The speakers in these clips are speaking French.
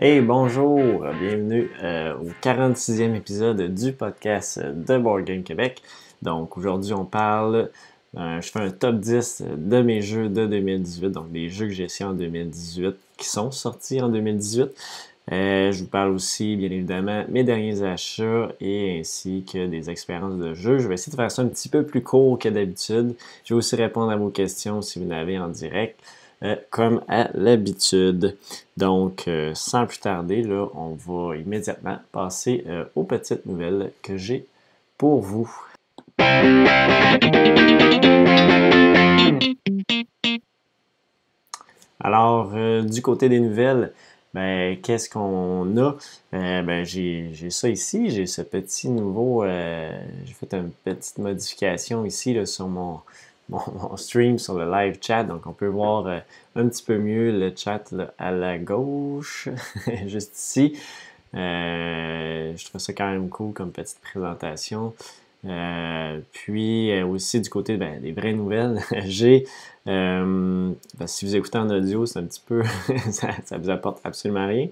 Hey, bonjour, bienvenue euh, au 46e épisode du podcast de Board Game Québec. Donc aujourd'hui, on parle, euh, je fais un top 10 de mes jeux de 2018, donc des jeux que j'ai essayés en 2018 qui sont sortis en 2018. Euh, je vous parle aussi, bien évidemment, mes derniers achats et ainsi que des expériences de jeu. Je vais essayer de faire ça un petit peu plus court que d'habitude. Je vais aussi répondre à vos questions si vous n'avez en direct. Euh, comme à l'habitude. Donc, euh, sans plus tarder, là, on va immédiatement passer euh, aux petites nouvelles que j'ai pour vous. Alors, du côté des nouvelles, ben, qu'est-ce qu'on a? ben, j'ai ça ici, j'ai ce petit nouveau, j'ai fait une petite modification ici sur mon, mon, stream sur le live chat. Donc, on peut voir euh, un petit peu mieux le chat à la gauche, juste ici. Euh, je trouve ça quand même cool comme petite présentation. Euh, puis aussi du côté ben, des vraies nouvelles, j'ai, ben, si vous écoutez en audio, c'est un petit peu, ça, ça vous apporte absolument rien.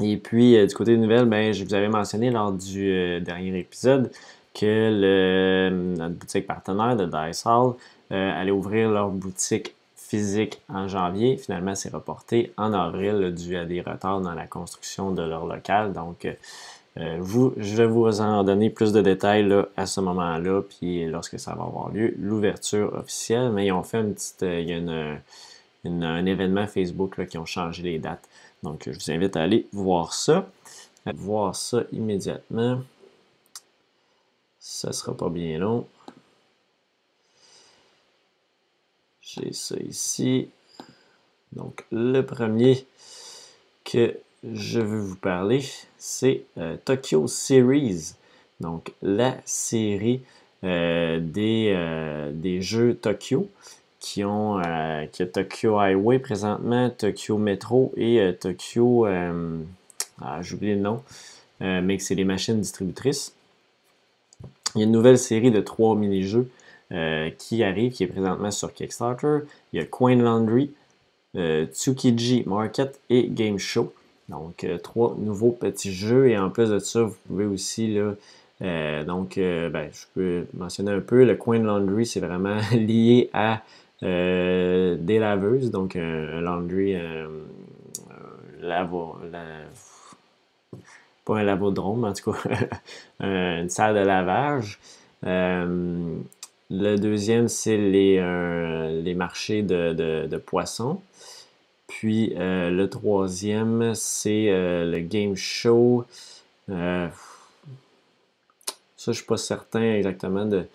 et puis du côté des nouvelles, ben, je vous avais mentionné lors du dernier épisode que notre boutique partenaire de Dice Hall euh, allait ouvrir leur boutique physique en janvier. Finalement, c'est reporté en avril dû à des retards dans la construction de leur local. Donc, euh, je vais vous en donner plus de détails à ce moment-là, puis lorsque ça va avoir lieu, l'ouverture officielle. Mais ils ont fait une petite, euh, il y a un événement Facebook qui ont changé les dates. Donc, je vous invite à aller voir ça, voir ça immédiatement. Ça sera pas bien long. J'ai ça ici. Donc, le premier que je veux vous parler, c'est euh, Tokyo Series. Donc, la série euh, des, euh, des, jeux Tokyo qui ont qui Tokyo Highway présentement, Tokyo Metro et Tokyo. ah, j'ai oublié le nom, mais que c'est les machines distributrices. Il y a une nouvelle série de trois mini-jeux euh, qui arrive, qui est présentement sur Kickstarter. Il y a Coin Laundry, euh, Tsukiji Market et Game Show. Donc, euh, trois nouveaux petits jeux. Et en plus de ça, vous pouvez aussi, là, donc, ben, je peux mentionner un peu, le Coin Laundry, c'est vraiment lié à des laveuses, donc un, laundry, lavo, la, pas un lavodrome, en tout cas, une salle de lavage. Euh, le deuxième, c'est les, euh, les marchés de, poissons. Puis euh, le troisième, c'est le game show. ça, je suis pas certain exactement de.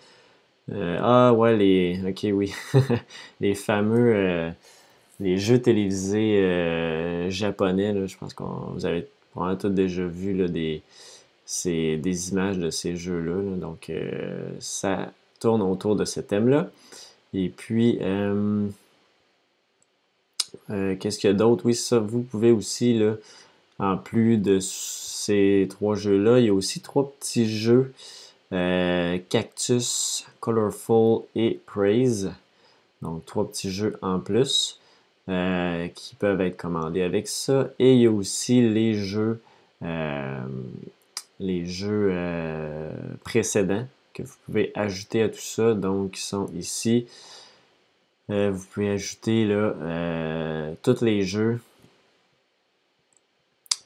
ah ouais, les. Ok, oui. les fameux. les jeux télévisés japonais, je pense que vous avez on a tous déjà vu des, des images de ces jeux-là. donc, euh, ça tourne autour de ce thème-là. Et puis, euh, euh, qu'est-ce qu'il y a d'autre? Oui, ça, vous pouvez aussi, là, en plus de ces trois jeux-là, il y a aussi trois petits jeux Cactus, Colorful et Praise. Donc, trois petits jeux en plus. Euh, qui peuvent être commandés avec ça. Et il y a aussi les jeux, euh, les jeux euh, précédents que vous pouvez ajouter à tout ça. Donc, qui sont ici. vous pouvez ajouter là, tous les jeux.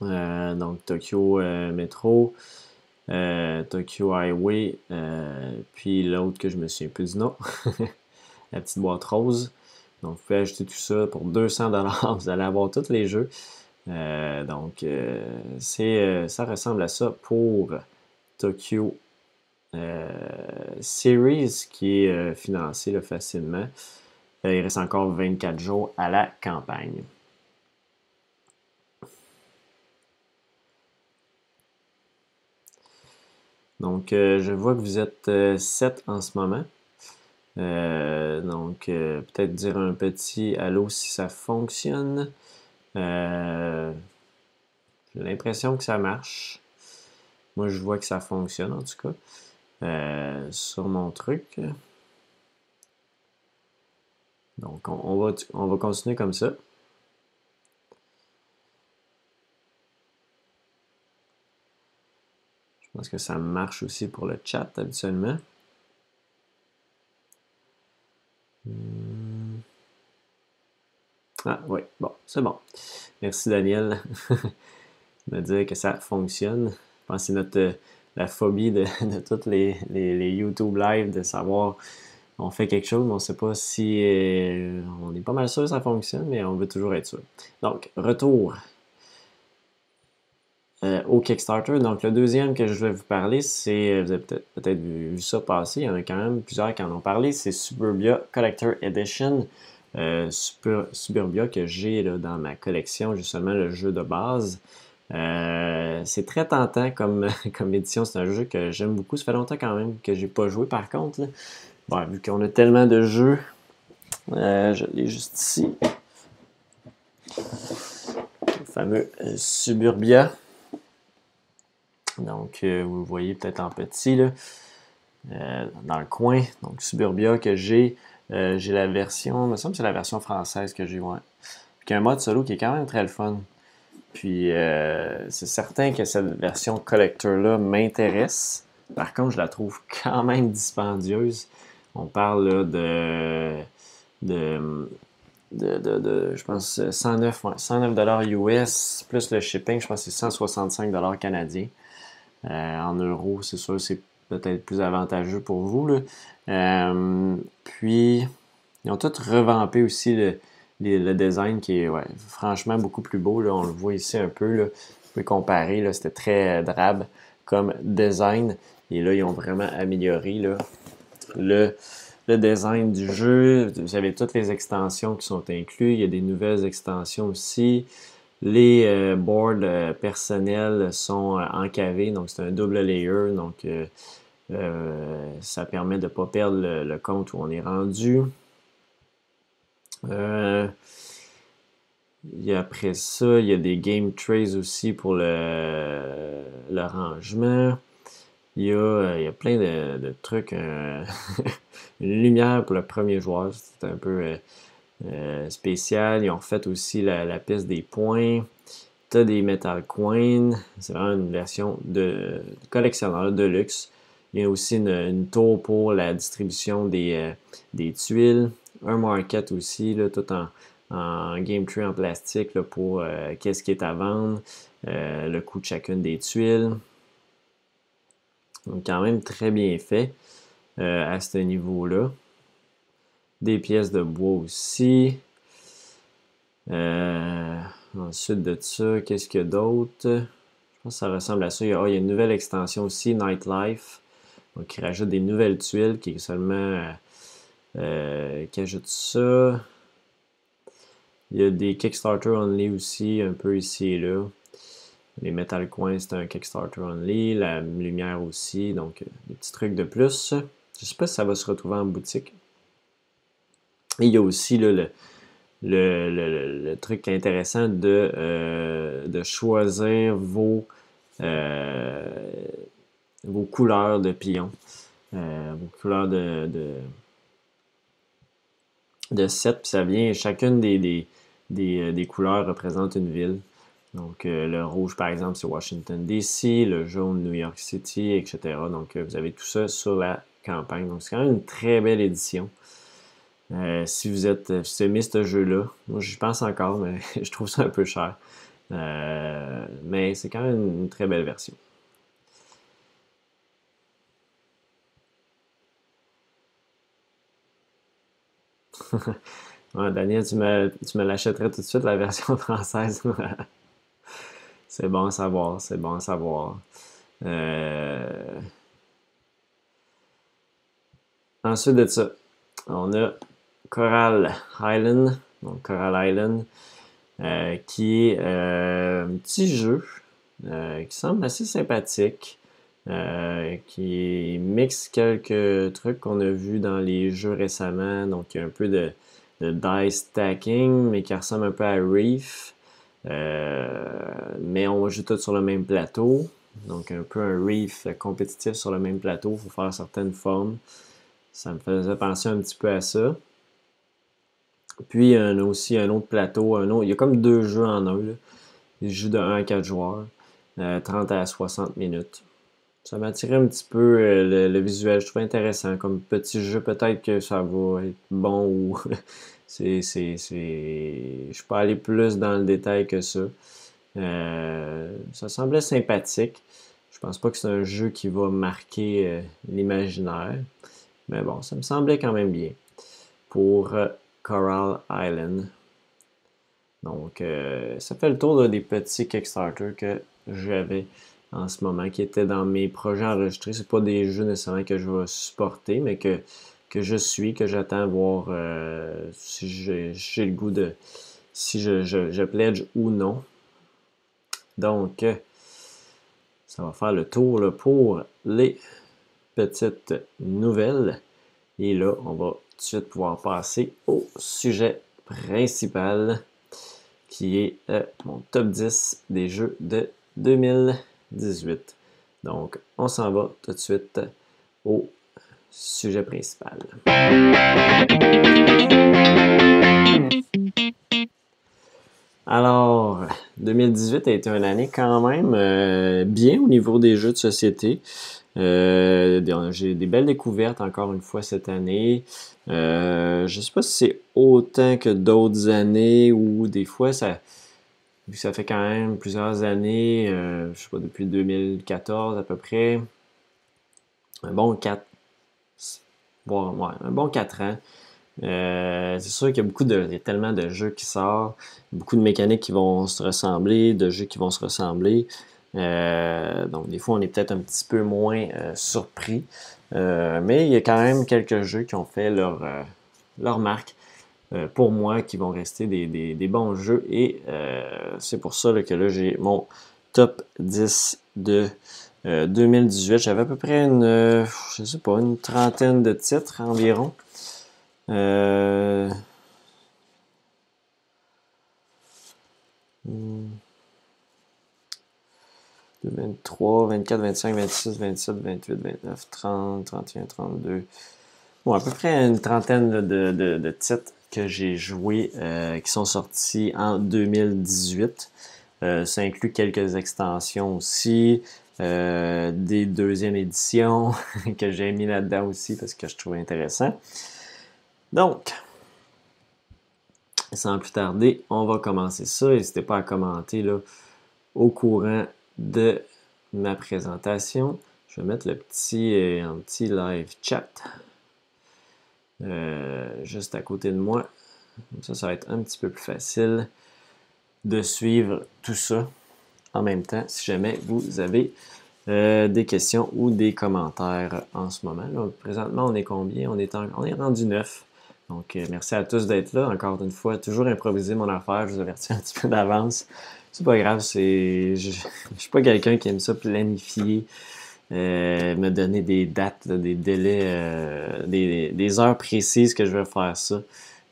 donc, Tokyo Metro. Tokyo Highway, puis l'autre que je me souviens plus du nom, la petite boîte rose. Donc, vous pouvez ajouter tout ça pour 200 Vous allez avoir tous les jeux. Euh, donc, euh, c'est, euh, ça ressemble à ça pour Tokyo Series qui est financé facilement. il reste encore 24 jours à la campagne. Donc, je vois que vous êtes 7 en ce moment. Euh, donc, euh, peut-être dire un petit allô si ça fonctionne. Euh, j'ai l'impression que ça marche. Moi, je vois que ça fonctionne en tout cas sur mon truc. Donc, on, va, on va continuer comme ça. Je pense que ça marche aussi pour le chat habituellement. Ah oui, bon, c'est bon. Merci Daniel de dire que ça fonctionne. Je pense que c'est notre la phobie de, de tous les, les, YouTube live de savoir on fait quelque chose, mais on ne sait pas si euh, on est pas mal sûr que ça fonctionne, mais on veut toujours être sûr. Donc, retour euh, au Kickstarter. Donc, le deuxième que je vais vous parler, c'est, euh, vous avez peut-être vu, ça passer, il y en a quand même plusieurs qui en ont parlé, c'est Suburbia Collector Edition. Suburbia que j'ai dans ma collection, justement le jeu de base. c'est très tentant comme, comme édition. C'est un jeu que j'aime beaucoup. Ça fait longtemps quand même que j'ai pas joué par contre. Bon, vu qu'on a tellement de jeux, euh, je l'ai juste ici. Le fameux euh, Suburbia. Donc, euh, vous voyez peut-être en petit, là, dans le coin. Donc, Suburbia que j'ai. j'ai la version, il me semble que c'est la version française que j'ai, ouais. Puis un mode solo qui est quand même très le fun. Puis, c'est certain que cette version collector-là m'intéresse. Par contre, je la trouve quand même dispendieuse. On parle de, de, de, je pense, 109, 109 US, plus le shipping, je pense que c'est 165 canadiens. Euh, en euros, c'est sûr, c'est peut-être plus avantageux pour vous. Euh, puis, ils ont tous revampé aussi le, le, design qui est franchement beaucoup plus beau. Là. On le voit ici un peu. Là. Vous pouvez comparer. C'était très drabe comme design. Et là, ils ont vraiment amélioré là, le, design du jeu. Vous avez toutes les extensions qui sont incluses. Il y a des nouvelles extensions aussi. Les euh, boards euh, personnels sont euh, encavés, donc c'est un double layer. Donc ça permet de ne pas perdre le, compte où on est rendu. Et après ça, il y a des game trays aussi pour le, rangement. Euh, il y a, plein de, trucs. Une lumière pour le premier joueur, c'est un peu euh, spécial. Ils ont fait aussi la, piste des points. Tu as des Metal Coins. C'est vraiment une version de, collectionneur de luxe. Il y a aussi une, tour pour la distribution des, tuiles. Un market aussi, là, tout en, game tree en plastique pour qu'est-ce qui est à vendre, le coût de chacune des tuiles. Donc, quand même très bien fait euh, à ce niveau-là. Des pièces de bois aussi. Euh, ensuite de ça, qu'est-ce qu'il y a d'autre? Je pense que ça ressemble à ça. Il y, a, une nouvelle extension aussi, Nightlife. Donc, il rajoute des nouvelles tuiles qui est seulement. Euh, qui ajoute ça. Il y a des Kickstarter only aussi, un peu ici et là. Les Metal Coins, c'est un Kickstarter only. La lumière aussi. Donc, euh, des petits trucs de plus. Je ne sais pas si ça va se retrouver en boutique. Il y a aussi le, truc intéressant de, euh, choisir vos, euh, vos couleurs de pions. vos couleurs de, de, set. Puis ça vient, chacune des, des, couleurs représente une ville. Donc, euh, le rouge, par exemple, c'est Washington, D.C., le jaune, New York City, etc. Donc, euh, vous avez tout ça sur la campagne. Donc, c'est quand même une très belle édition. Euh, si vous êtes, si aimé ce jeu-là, moi j'y pense encore, mais je trouve ça un peu cher. mais c'est quand même une très belle version. Daniel, tu me, tu me l'achèterais tout de suite, la version française. C'est bon à savoir, c'est bon à savoir. Euh, ensuite de ça, on a Coral Island, donc Coral Island, euh, qui est euh, un petit jeu qui semble assez sympathique, qui mixe quelques trucs qu'on a vus dans les jeux récemment, donc il y a un peu de, de dice stacking, mais qui ressemble un peu à Reef. Euh, mais on joue tous sur le même plateau. Donc un peu un reef compétitif sur le même plateau. Il faut faire certaines formes. Ça me faisait penser un petit peu à ça. Puis il y a aussi un autre plateau. Un autre, il y a comme deux jeux en un. Là. Des jeux de 1 à 4 joueurs. 30 euh, à 60 minutes. ça m'attirait un petit peu euh, le, visuel. Je trouve intéressant. Comme petit jeu, peut-être que ça va être bon ou. c'est, c'est, Je suis pas allé plus dans le détail que ça. Euh, ça semblait sympathique. Je pense pas que c'est un jeu qui va marquer l'imaginaire. Mais bon, ça me semblait quand même bien. Pour Coral Island. Donc, ça fait le tour des petits Kickstarter que j'avais en ce moment, qui étaient dans mes projets enregistrés. Ce pas des jeux nécessairement que je vais supporter, mais que, que je suis, que j'attends voir euh, si j'ai le goût de. si je, je, pledge ou non. Donc, ça va faire le tour pour les petites nouvelles. Et là, on va de pouvoir passer au sujet principal qui est euh, mon top 10 des jeux de 2000. 18. Donc, on s'en va tout de suite au sujet principal. Alors, 2018 a été une année quand même euh, bien au niveau des jeux de société. Euh, j'ai des belles découvertes encore une fois cette année. Euh, je ne sais pas si c'est autant que d'autres années ou des fois ça, ça fait quand même plusieurs années, euh, je sais pas, depuis 2014 à peu près, un bon 4, un bon 4 ans. Euh, c'est sûr qu'il y a beaucoup de, il y a tellement de jeux qui sortent, beaucoup de mécaniques qui vont se ressembler, de jeux qui vont se ressembler. Euh, donc des fois on est peut-être un petit peu moins surpris, mais il y a quand même quelques jeux qui ont fait leur, leur marque. Euh, pour moi qui vont rester des, bons jeux. Et euh, c'est pour ça que là, j'ai mon top 10 de 2018. Euh, J'avais à peu près une, je sais pas, une trentaine de titres environ. 23, 24, 25, 26, 27, 28, 29, 30, 31, 32. Bon, à peu près une trentaine de, titres que j'ai joué euh, qui sont sortis en 2018. Euh, ça inclut quelques extensions aussi, euh, des deuxièmes éditions que j'ai mis là-dedans aussi parce que je trouvais intéressant. Donc, sans plus tarder, on va commencer ça. N'hésitez pas à commenter au courant de ma présentation. Je vais mettre le petit, un petit live chat euh, juste à côté de moi. ça, ça va être un petit peu plus facile de suivre tout ça en même temps si jamais vous avez euh, des questions ou des commentaires en ce moment. présentement, on est combien? On est, on est rendu neuf. Donc, euh, merci à tous d'être là. Encore une fois, toujours improviser mon affaire. Je vous avertis un petit peu d'avance. C'est pas grave. C'est, je, je suis pas quelqu'un qui aime ça planifier euh, me donner des dates, des délais, euh, des, heures précises que je vais faire ça.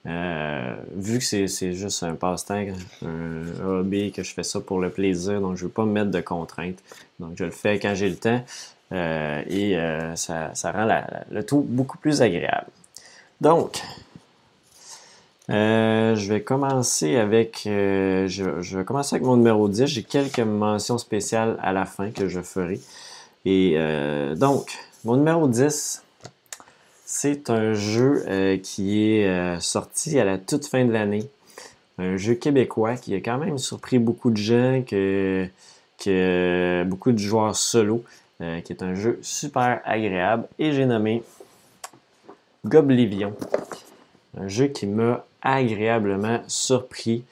Euh, vu que c'est juste un passe-temps, un hobby, que je fais ça pour le plaisir, donc je ne veux pas me mettre de contraintes. Donc je le fais quand j'ai le temps et ça, rend le tout beaucoup plus agréable. Donc, je vais commencer avec je, je, vais commencer avec mon numéro 10. J'ai quelques mentions spéciales à la fin que je ferai. Et euh, donc, mon numéro 10, c'est un jeu euh, qui est euh, sorti à la toute fin de l'année. Un jeu québécois qui a quand même surpris beaucoup de gens, que, que beaucoup de joueurs solo, qui est un jeu super agréable. Et j'ai nommé Goblivion. Un jeu qui m'a agréablement surpris.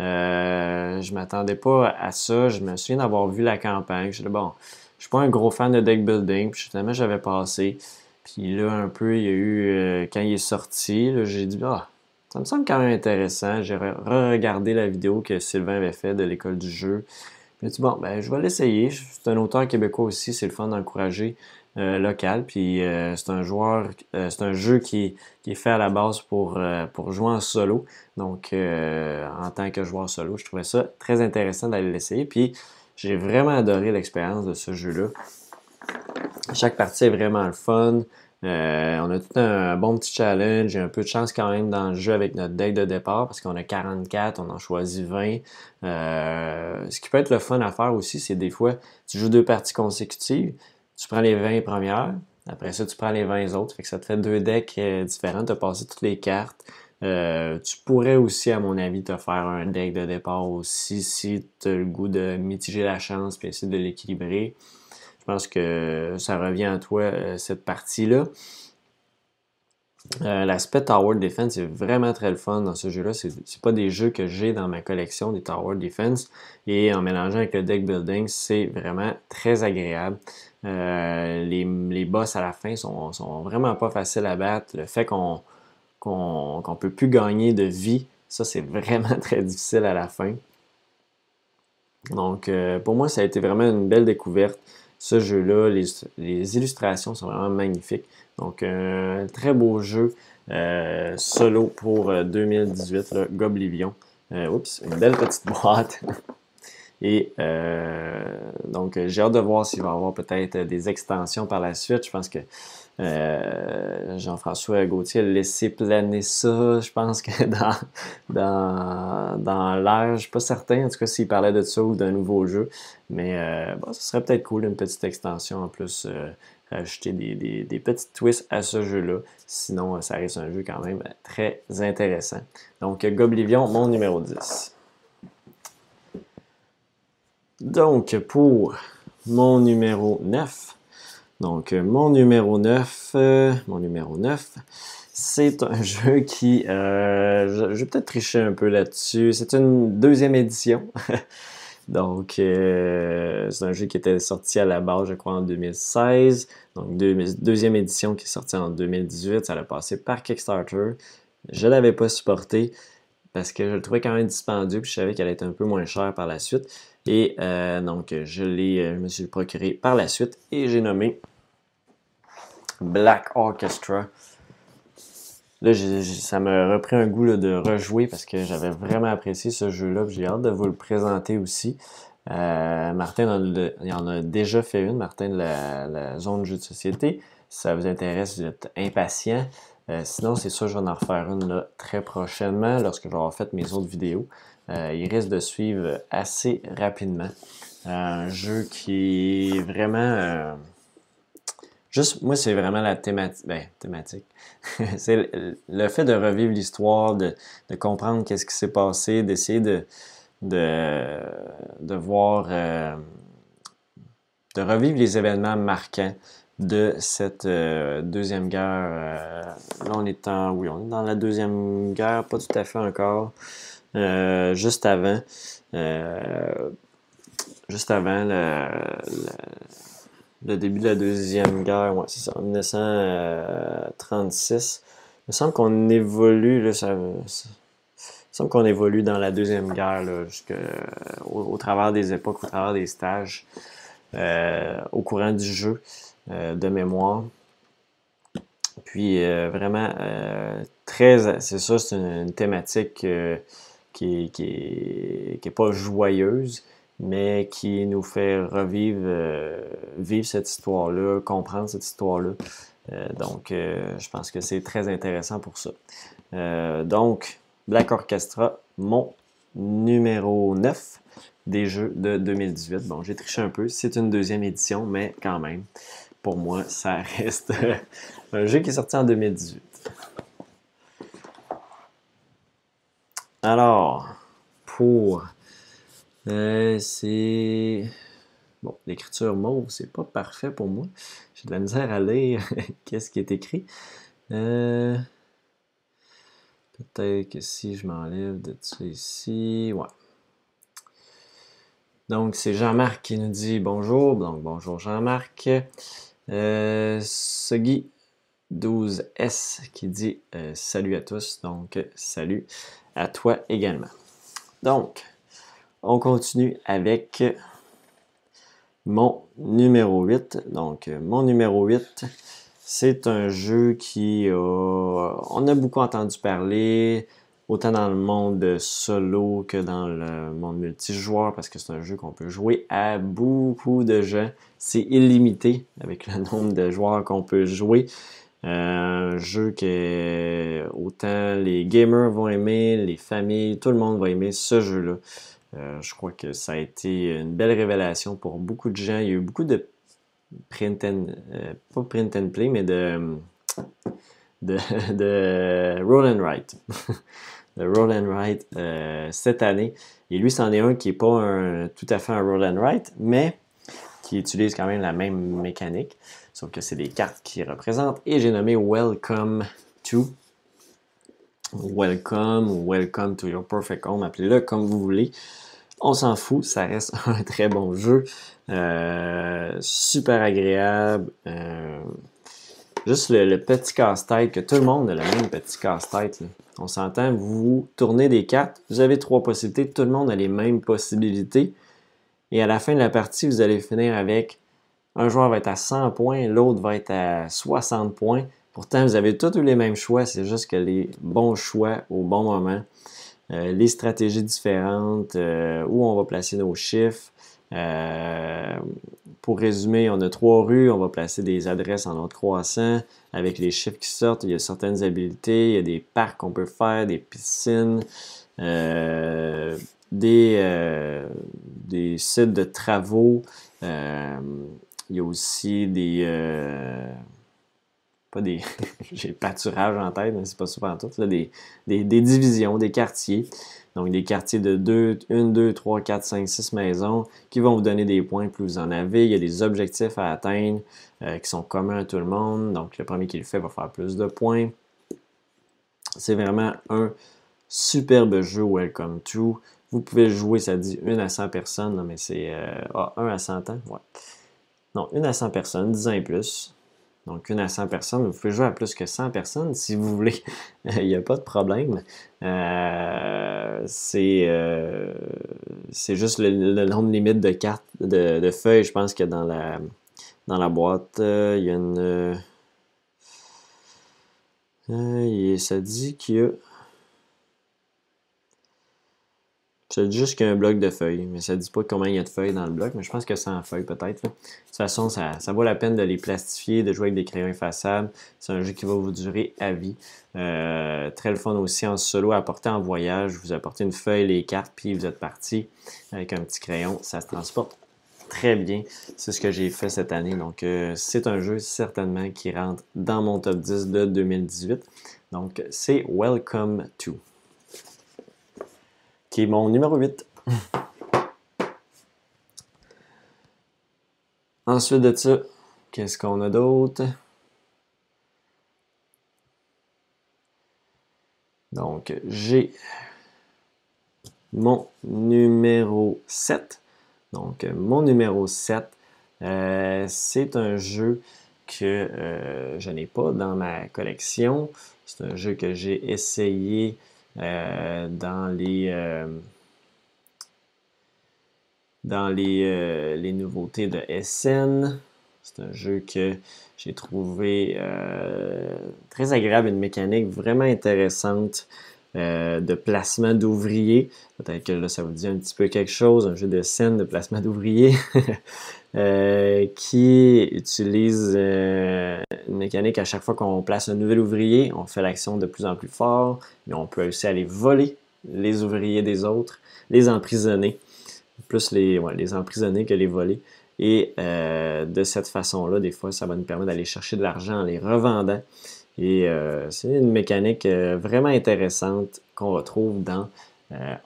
Euh, je m'attendais pas à ça. Je me souviens d'avoir vu la campagne. Je bon, je suis pas un gros fan de deck building, puis finalement j'avais passé. Puis là, un peu, il y a eu, euh, quand il est sorti, j'ai dit, ah, ça me semble quand même intéressant. J'ai re-regardé la vidéo que Sylvain avait fait de l'école du jeu. J'ai dit, bon, ben, je vais l'essayer. C'est un auteur québécois aussi, c'est le fun d'encourager euh, local. Puis euh, c'est un joueur, c'est un jeu qui, est fait à la base pour, pour jouer en solo. Donc, en tant que joueur solo, je trouvais ça très intéressant d'aller l'essayer. Puis, j'ai vraiment adoré l'expérience de ce jeu-là. Chaque partie est vraiment le fun. Euh, on a tout un bon petit challenge. J'ai un peu de chance quand même dans le jeu avec notre deck de départ parce qu'on a 44, on en choisit 20. Euh, ce qui peut être le fun à faire aussi, c'est des fois, tu joues deux parties consécutives, tu prends les 20 premières, après ça, tu prends les 20 autres. Fait que ça te fait deux decks euh, différents. Tu as passé toutes les cartes. Euh, tu pourrais aussi, à mon avis, te faire un deck de départ aussi si tu as le goût de mitiger la chance et essayer de l'équilibrer. Je pense que ça revient à toi, euh, cette partie-là. L'aspect Tower Defense est vraiment très le fun dans ce jeu-là. C'est pas des jeux que j'ai dans ma collection, des Tower Defense. Et en mélangeant avec le deck building, c'est vraiment très agréable. Euh, les, les, boss à la fin sont, sont, vraiment pas faciles à battre. Le fait qu'on qu'on peut plus gagner de vie, ça c'est vraiment très difficile à la fin. Donc euh, pour moi, ça a été vraiment une belle découverte. Ce jeu-là, les, les, illustrations sont vraiment magnifiques. Donc un très beau jeu euh, solo pour 2018, le Goblivion. oups, une belle petite boîte. Et euh, donc, j'ai hâte de voir s'il va y avoir peut-être des extensions par la suite. Je pense que euh, Jean-François Gauthier a laissé planer ça. Je pense que dans, dans, dans l'air, je ne suis pas certain, en tout cas, s'il parlait de ça ou d'un nouveau jeu. Mais euh, bon, ce serait peut-être cool, une petite extension en plus. ajouter des, des, des, petites twists à ce jeu-là. Sinon, ça reste un jeu quand même très intéressant. Donc, Goblivion, mon numéro 10. Donc, pour mon numéro 9, donc mon numéro 9, euh, mon numéro 9, c'est un jeu qui, euh, je, vais peut-être tricher un peu là-dessus, c'est une deuxième édition. Donc, euh, c'est un jeu qui était sorti à la base, je crois, en 2016. Donc, deuxième édition qui est sortie en 2018. Ça a passé par Kickstarter. Je ne l'avais pas supporté parce que je le trouvais quand même dispendieux. Puis je savais qu'elle allait être un peu moins chère par la suite. Et euh, donc, je l'ai, euh, je me suis procuré par la suite et j'ai nommé Black Orchestra. Là, ça m'a repris un goût de rejouer parce que j'avais vraiment apprécié ce jeu-là. J'ai hâte de vous le présenter aussi. Euh, Martin il en a déjà fait une, Martin de la, zone de jeu de société. Si ça vous intéresse, vous êtes impatient. sinon, c'est sûr, je vais en refaire une très prochainement lorsque j'aurai fait mes autres vidéos. Euh, il risque de suivre assez rapidement. un jeu qui est vraiment... Euh, juste, moi, c'est vraiment la thématique. Ben, thématique. c'est le, fait de revivre l'histoire, de, comprendre qu'est-ce qui s'est passé, d'essayer de, de, voir, euh, de revivre les événements marquants de cette deuxième guerre. là, on est en, oui, on est dans la deuxième guerre, pas tout à fait encore. Euh, juste avant. Euh, juste avant le, début de la Deuxième Guerre, c'est ça, en 1936. Il me semble qu'on évolue, là, ça, semble qu'on évolue dans la Deuxième Guerre, au, travers des époques, au travers des stages, euh, au courant du jeu de mémoire. Puis vraiment, très, c'est ça, c'est une, thématique qui n'est pas joyeuse, mais qui nous fait revivre euh, vivre cette histoire-là, comprendre cette histoire-là. Euh, donc, euh, je pense que c'est très intéressant pour ça. donc, Black Orchestra, mon numéro 9 des jeux de 2018. Bon, j'ai triché un peu, c'est une deuxième édition, mais quand même, pour moi, ça reste un jeu qui est sorti en 2018. Alors, pour. Euh, c'est. Bon, l'écriture mauve, c'est pas parfait pour moi. J'ai de la misère à lire qu'est-ce qui est écrit. Euh, peut-être que si je m'enlève de ça ici. Ouais. Donc, c'est Jean-Marc qui nous dit bonjour. Donc, bonjour Jean-Marc. Euh, 12S qui dit euh, salut à tous. Donc, salut à toi également. Donc, on continue avec mon numéro 8. Donc, mon numéro 8, c'est un jeu qui a, on a beaucoup entendu parler, autant dans le monde solo que dans le monde multijoueur, parce que c'est un jeu qu'on peut jouer à beaucoup de gens. C'est illimité avec le nombre de joueurs qu'on peut jouer. Euh, un jeu que autant les gamers vont aimer, les familles, tout le monde va aimer ce jeu-là. Euh, je crois que ça a été une belle révélation pour beaucoup de gens. Il y a eu beaucoup de, print and, pas print and play, mais de, de, de roll and write. de roll and write cette année. Et lui, c'en est un qui n'est pas un, tout à fait un roll and write, mais qui utilise quand même la même mécanique. Sauf que c'est des cartes qui représentent. Et j'ai nommé Welcome to. Welcome ou Welcome to Your Perfect Home. Appelez-le comme vous voulez. On s'en fout, ça reste un très bon jeu. Euh, super agréable. Euh, juste le, petit casse-tête, que tout le monde a le même petit casse-tête. On s'entend, vous tournez des cartes, vous avez trois possibilités, tout le monde a les mêmes possibilités. Et à la fin de la partie, vous allez finir avec un joueur va être à 100 points, l'autre va être à 60 points. Pourtant, vous avez tous les mêmes choix, c'est juste que les bons choix au bon moment. Euh, les stratégies différentes, euh, où on va placer nos chiffres. Euh, pour résumer, on a trois rues, on va placer des adresses en ordre croissant avec les chiffres qui sortent. Il y a certaines habiletés, il y a des parcs qu'on peut faire, des piscines, des, des sites de travaux. Il y a aussi des. Euh, pas des. J'ai pâturage en tête, mais c'est pas en tout. des, des, divisions, des quartiers. Donc, des quartiers de 2, 1, 2, 3, 4, 5, 6 maisons qui vont vous donner des points plus vous en avez. Il y a des objectifs à atteindre euh, qui sont communs à tout le monde. Donc, le premier qui le fait va faire plus de points. C'est vraiment un superbe jeu Welcome to. Vous pouvez jouer, ça dit 1 à 100 personnes, mais c'est euh, ah, 1 à 100 ans. Ouais. Non, une à 100 personnes, 10 ans et plus. Donc, une à 100 personnes. Vous pouvez jouer à plus que 100 personnes si vous voulez. Il n'y a pas de problème. Euh, euh, c'est juste le, nombre limite de cartes, de, feuilles, je pense que dans la, dans la boîte, euh, il y a une. ça dit qu'il y a Dit juste qu'il y a un bloc de feuilles, mais ça ne dit pas combien il y a de feuilles dans le bloc, mais je pense que c'est en feuilles peut-être. De toute façon, ça, vaut la peine de les plastifier, de jouer avec des crayons effaçables. C'est un jeu qui va vous durer à vie. Euh, très le fun aussi en solo à apporter en voyage. Vous apportez une feuille, les cartes, puis vous êtes parti avec un petit crayon. Ça se transporte très bien. C'est ce que j'ai fait cette année. Donc, euh, c'est un jeu certainement qui rentre dans mon top 10 de 2018. Donc, c'est Welcome to qui est mon numéro 8. Ensuite de ça, qu'est-ce qu'on a d'autre? Donc, j'ai mon numéro 7. Donc, mon numéro 7, euh, c'est un jeu que euh, je n'ai pas dans ma collection. C'est un jeu que j'ai essayé dans les euh, dans les, euh, les, nouveautés de SN. C'est un jeu que j'ai trouvé très agréable, une mécanique vraiment intéressante de placement d'ouvriers. Peut-être que là, ça vous dit un petit peu quelque chose, un jeu de scène de placement d'ouvriers. Euh, qui utilise euh, une mécanique à chaque fois qu'on place un nouvel ouvrier, on fait l'action de plus en plus fort, mais on peut aussi aller voler les ouvriers des autres, les emprisonner, plus les, les emprisonner que les voler. Et euh, de cette façon-là, des fois, ça va nous permettre d'aller chercher de l'argent en les revendant. Et c'est une mécanique vraiment intéressante qu'on retrouve dans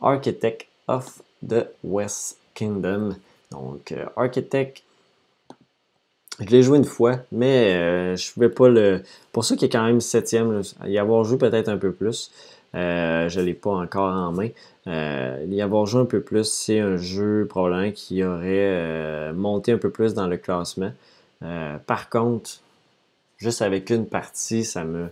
Architect of the West Kingdom. Donc, euh, Architect, je l'ai joué une fois, mais euh, je ne pouvais pas le. Pour ça qu'il est quand même septième, y avoir joué peut-être un peu plus. Euh, je ne l'ai pas encore en main. y avoir joué un peu plus, c'est un jeu probablement qui aurait monté un peu plus dans le classement. par contre, juste avec une partie, ça me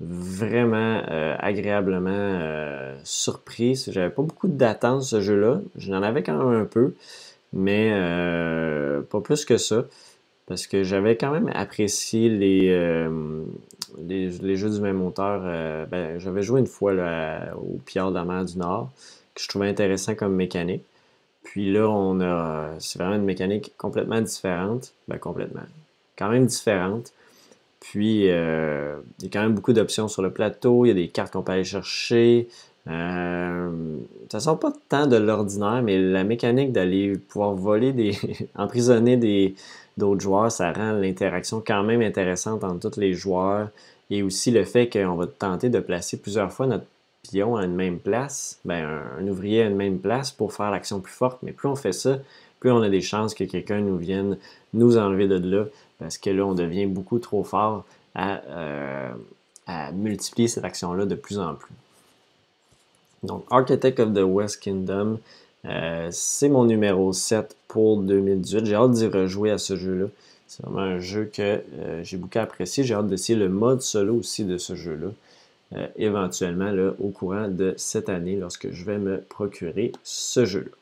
vraiment agréablement surpris. J'avais pas beaucoup d'attentes ce jeu-là. J'en avais quand même un peu mais euh, pas plus que ça. Parce que j'avais quand même apprécié les, euh, les, jeux du même auteur. Euh, ben, j'avais joué une fois au Pierre de la mer du Nord, que je trouvais intéressant comme mécanique. Puis là, on a. C'est vraiment une mécanique complètement différente. Ben, complètement. Quand même différente. Puis, il y a quand même beaucoup d'options sur le plateau. Il y a des cartes qu'on peut aller chercher. Euh, ça sort pas tant de l'ordinaire, mais la mécanique d'aller pouvoir voler des. emprisonner des, d'autres joueurs, ça rend l'interaction quand même intéressante entre tous les joueurs. Et aussi le fait qu'on va tenter de placer plusieurs fois notre pion à une même place, ben, un, ouvrier à une même place pour faire l'action plus forte. Mais plus on fait ça, plus on a des chances que quelqu'un nous vienne nous enlever de là, parce que là, on devient beaucoup trop fort à, euh, à multiplier cette action-là de plus en plus. Donc, Architect of the West Kingdom, euh, c'est mon numéro 7 pour 2018. J'ai hâte d'y rejouer à ce jeu-là. C'est vraiment un jeu que euh, j'ai beaucoup apprécié. J'ai hâte d'essayer le mode solo aussi de ce jeu-là. Éventuellement là, au courant de cette année lorsque je vais me procurer ce jeu-là.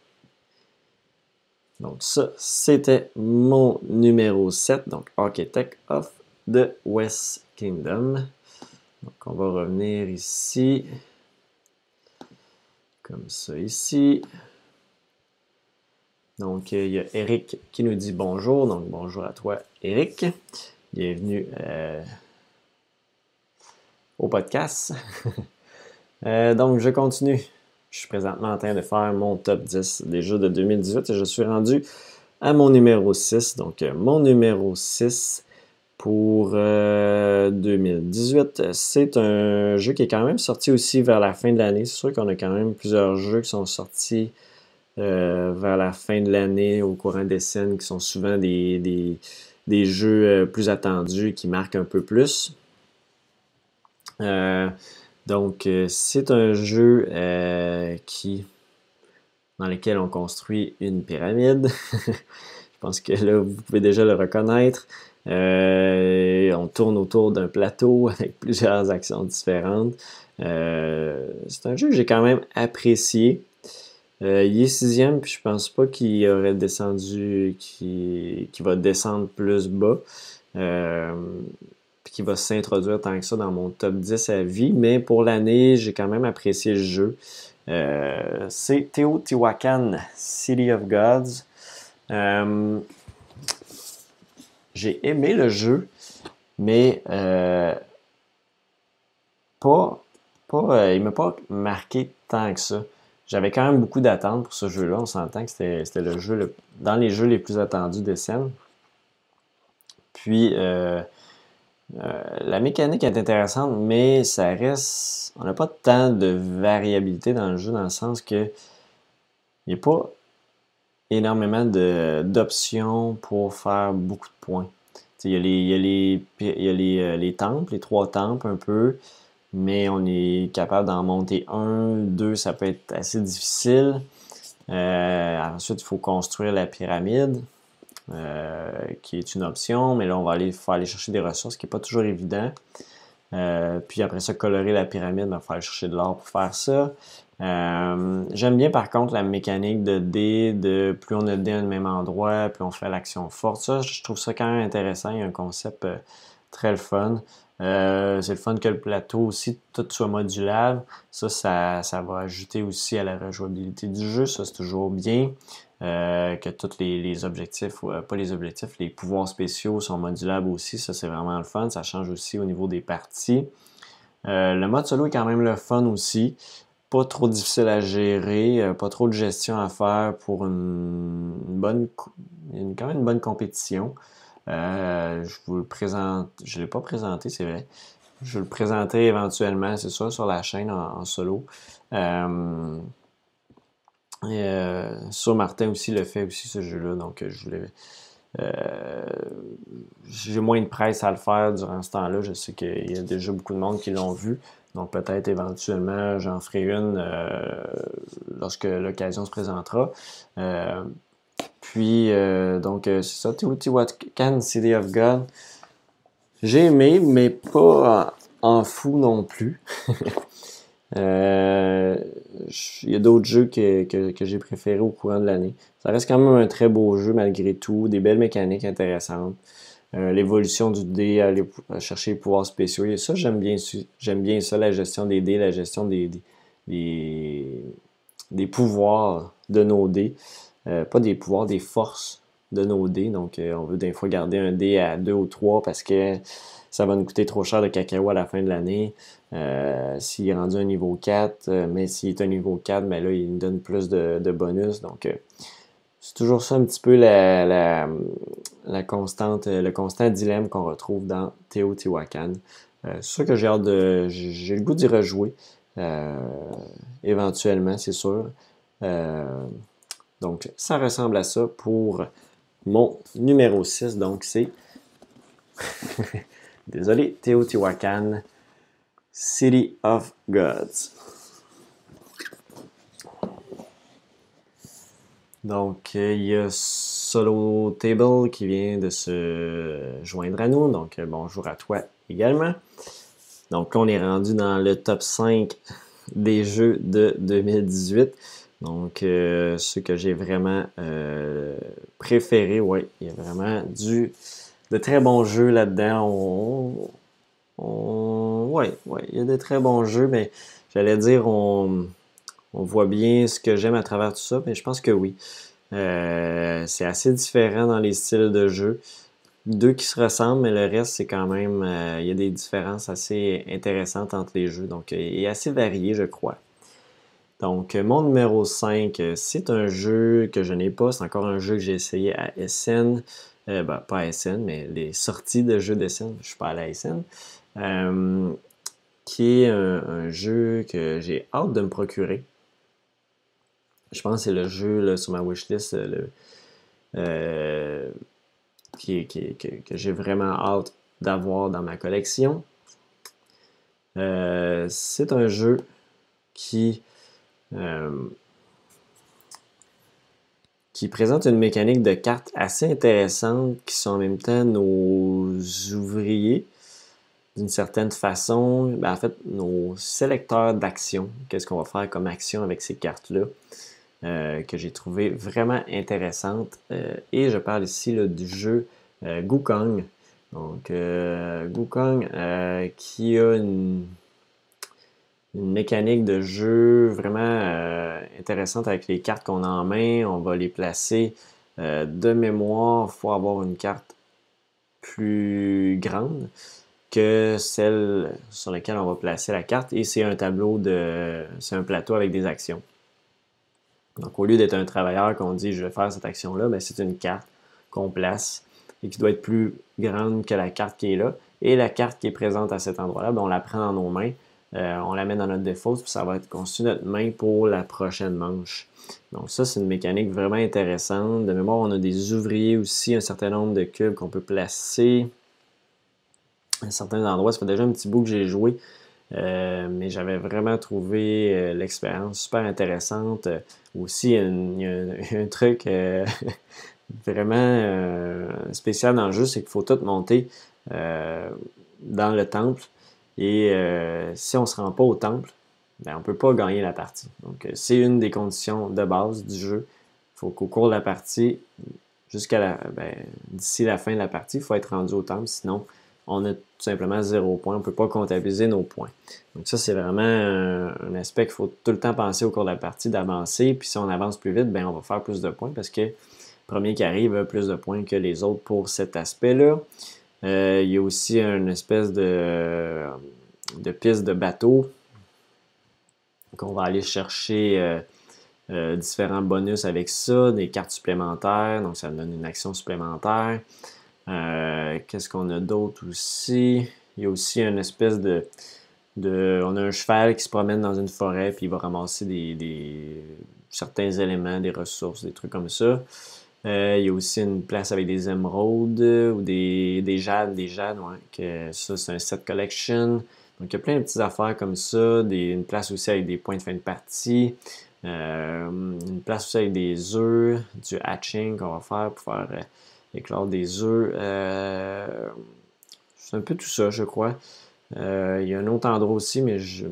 Donc ça, c'était mon numéro 7, donc Architect of the West Kingdom. Donc on va revenir ici, comme ça ici. Donc, euh, il y a Eric qui nous dit bonjour. Donc, bonjour à toi, Eric. Bienvenue euh, au podcast. Euh, donc, je continue. Je suis présentement en train de faire mon top 10 des jeux de 2018 et je suis rendu à mon numéro 6. Donc, mon numéro 6 pour 2018, c'est un jeu qui est quand même sorti aussi vers la fin de l'année. C'est sûr qu'on a quand même plusieurs jeux qui sont sortis euh, vers la fin de l'année au courant des scènes qui sont souvent des, des, jeux euh, plus attendus qui marquent un peu plus. Euh, donc, c'est un jeu qui dans lequel on construit une pyramide. Je pense que là, vous pouvez déjà le reconnaître. on tourne autour d'un plateau avec plusieurs actions différentes. c'est un jeu que j'ai quand même apprécié. Euh, il est sixième, puis je pense pas qu'il aurait descendu, qu'il va descendre plus bas. Euh, qu'il va s'introduire tant que ça dans mon top 10 à vie. Mais pour l'année, j'ai quand même apprécié le jeu. Euh, c'est Teotihuacan, City of Gods. j'ai aimé le jeu, mais pas, pas, il m'a pas marqué tant que ça. J'avais quand même beaucoup d'attentes pour ce jeu-là. On s'entend que c'était le jeu dans les jeux les plus attendus des scènes. Puis euh, euh, la mécanique est intéressante, mais ça reste. On n'a pas tant de variabilité dans le jeu, dans le sens que il n'y a pas énormément d'options pour faire beaucoup de points. Il y a, les, euh, les temples, les trois temples un peu mais on est capable d'en monter un, deux, ça peut être assez difficile. Euh, ensuite, il faut construire la pyramide, qui est une option, mais là, on va aller, faut aller chercher des ressources, qui n'est pas toujours évident. Euh, puis après ça, colorer la pyramide, il faut aller chercher de l'or pour faire ça. J'aime bien par contre la mécanique de dés, de plus on a de dés un même endroit, plus on fait l'action forte. Ça, je trouve ça quand même intéressant. Il y a un concept très le fun. Euh, c'est le fun que le plateau aussi, tout soit modulable. Ça, ça, va ajouter aussi à la rejouabilité du jeu. Ça, c'est toujours bien. Euh, que tous les, objectifs, euh, pas les objectifs, les pouvoirs spéciaux sont modulables aussi. Ça, c'est vraiment le fun. Ça change aussi au niveau des parties. le mode solo est quand même le fun aussi. Pas trop difficile à gérer, pas trop de gestion à faire pour une, bonne, quand même une bonne compétition. Euh, je vous le présente, je ne l'ai pas présenté, c'est vrai. Je vais le présenter éventuellement, c'est ça, sur la chaîne en, solo. Euh, euh, sur Martin aussi le fait aussi ce jeu-là, donc je voulais. j'ai moins de presse à le faire durant ce temps-là. Je sais qu'il y a déjà beaucoup de monde qui l'ont vu. Donc peut-être éventuellement j'en ferai une lorsque l'occasion se présentera. Puis, euh, donc, euh, c'est ça, Teotihuacan, City of God. J'ai aimé, mais pas en, fou non plus. euh, il y a d'autres jeux que, que, j'ai préférés au courant de l'année. Ça reste quand même un très beau jeu malgré tout, des belles mécaniques intéressantes. Euh, l'évolution du dé, aller chercher les pouvoirs spéciaux. Et ça, j'aime bien, bien ça, la gestion des dés, la gestion des, des, pouvoirs de nos dés. Euh, pas des pouvoirs, des forces de nos dés. Donc, on veut des fois garder un dé à 2 ou 3 parce que ça va nous coûter trop cher de cacao à la fin de l'année. Euh, s'il est rendu un niveau 4, mais s'il est un niveau 4, mais là, il nous donne plus de, bonus. Donc, c'est toujours ça un petit peu la constante, le constant dilemme qu'on retrouve dans Teotihuacan. c'est sûr que j'ai hâte de. J'ai le goût d'y rejouer. éventuellement, c'est sûr. donc, ça ressemble à ça pour mon numéro 6. Donc, c'est. Désolé, Teotihuacan, City of Gods. Donc, euh, il y a Solo Table qui vient de se joindre à nous. Donc, euh, bonjour à toi également. Donc, on est rendu dans le top 5 des jeux de 2018. Donc, euh, ce que j'ai vraiment préféré, oui, il y a vraiment du, de très bons jeux là-dedans. Oui, ouais, il y a de très bons jeux, mais j'allais dire, on, on voit bien ce que j'aime à travers tout ça, mais je pense que oui. Euh, c'est assez différent dans les styles de jeu. Deux qui se ressemblent, mais le reste, c'est quand même. Euh, il y a des différences assez intéressantes entre les jeux. Donc, il est assez varié, je crois. Donc, mon numéro 5, c'est un jeu que je n'ai pas. C'est encore un jeu que j'ai essayé à SN. Euh, ben, pas à SN, mais les sorties de jeux de SN. Je suis pas à la SN qui est un, jeu que j'ai hâte de me procurer. Je pense que c'est le jeu sur ma wishlist le, euh, qui, que j'ai vraiment hâte d'avoir dans ma collection. Euh, c'est un jeu qui, euh, qui présente une mécanique de cartes assez intéressante qui sont en même temps nos ouvriers d'une certaine façon, ben, en fait, nos sélecteurs d'action, qu'est-ce qu'on va faire comme action avec ces cartes-là, euh, que j'ai trouvé vraiment intéressante. Euh, et je parle ici du jeu euh, Gukong. Donc, Gukong qui a une, une, mécanique de jeu vraiment intéressante avec les cartes qu'on a en main. On va les placer de mémoire. Il faut avoir une carte plus grande que celle sur laquelle on va placer la carte et c'est un tableau de. C'est un plateau avec des actions. Donc au lieu d'être un travailleur qu'on dit je vais faire cette action-là, ben, c'est une carte qu'on place et qui doit être plus grande que la carte qui est là. Et la carte qui est présente à cet endroit-là, ben, on la prend dans nos mains, euh, on la met dans notre défausse, puis ça va être conçu notre main pour la prochaine manche. Donc ça, c'est une mécanique vraiment intéressante. De mémoire, on a des ouvriers aussi, un certain nombre de cubes qu'on peut placer à certains endroits. Ça fait déjà un petit bout que j'ai joué, euh, mais j'avais vraiment trouvé euh, l'expérience super intéressante. Aussi, il y, a, un, truc vraiment spécial dans le jeu, c'est qu'il faut tout monter dans le temple. Et si on ne se rend pas au temple, ben, on ne peut pas gagner la partie. Donc, c'est une des conditions de base du jeu. Il faut qu'au cours de la partie, jusqu'à la, ben, d'ici la fin de la partie, il faut être rendu au temple, sinon on a tout simplement zéro point. On ne peut pas comptabiliser nos points. Donc ça, c'est vraiment un, aspect qu'il faut tout le temps penser au cours de la partie d'avancer. Puis si on avance plus vite, ben on va faire plus de points parce que le premier qui arrive a plus de points que les autres pour cet aspect-là. Euh, il y a aussi une espèce de, de piste de bateau qu'on va aller chercher euh, euh, différents bonus avec ça, des cartes supplémentaires, donc ça donne une action supplémentaire. Qu'est-ce qu'on a d'autre aussi? Il y a aussi une espèce de, de, On a un cheval qui se promène dans une forêt, puis il va ramasser des, certains éléments, des ressources, des trucs comme ça. Euh, il y a aussi une place avec des émeraudes ou des, des jades, des jades, ouais, que ça c'est un set collection. Donc il y a plein de petites affaires comme ça, des, une place aussi avec des points de fin de partie, euh, une place aussi avec des œufs, du hatching qu'on va faire pour faire éclore des œufs. Euh, c'est un peu tout ça, je crois. Euh, il y a un autre endroit aussi, mais je,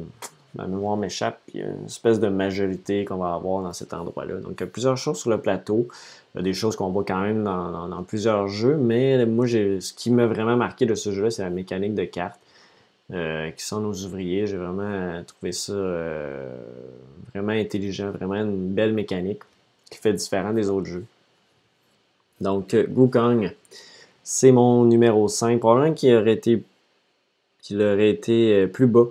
ma mémoire m'échappe. Il y a une espèce de majorité qu'on va avoir dans cet endroit-là. Donc, il y a plusieurs choses sur le plateau. Il y a des choses qu'on voit quand même dans, plusieurs jeux, mais moi, ce qui m'a vraiment marqué de ce jeu-là, c'est la mécanique de cartes. Euh, qui sont nos ouvriers. J'ai vraiment trouvé ça vraiment intelligent, vraiment une belle mécanique qui fait différent des autres jeux. Donc, Wukong, c'est mon numéro 5. Probablement qu'il aurait été, qu'il aurait été euh, plus bas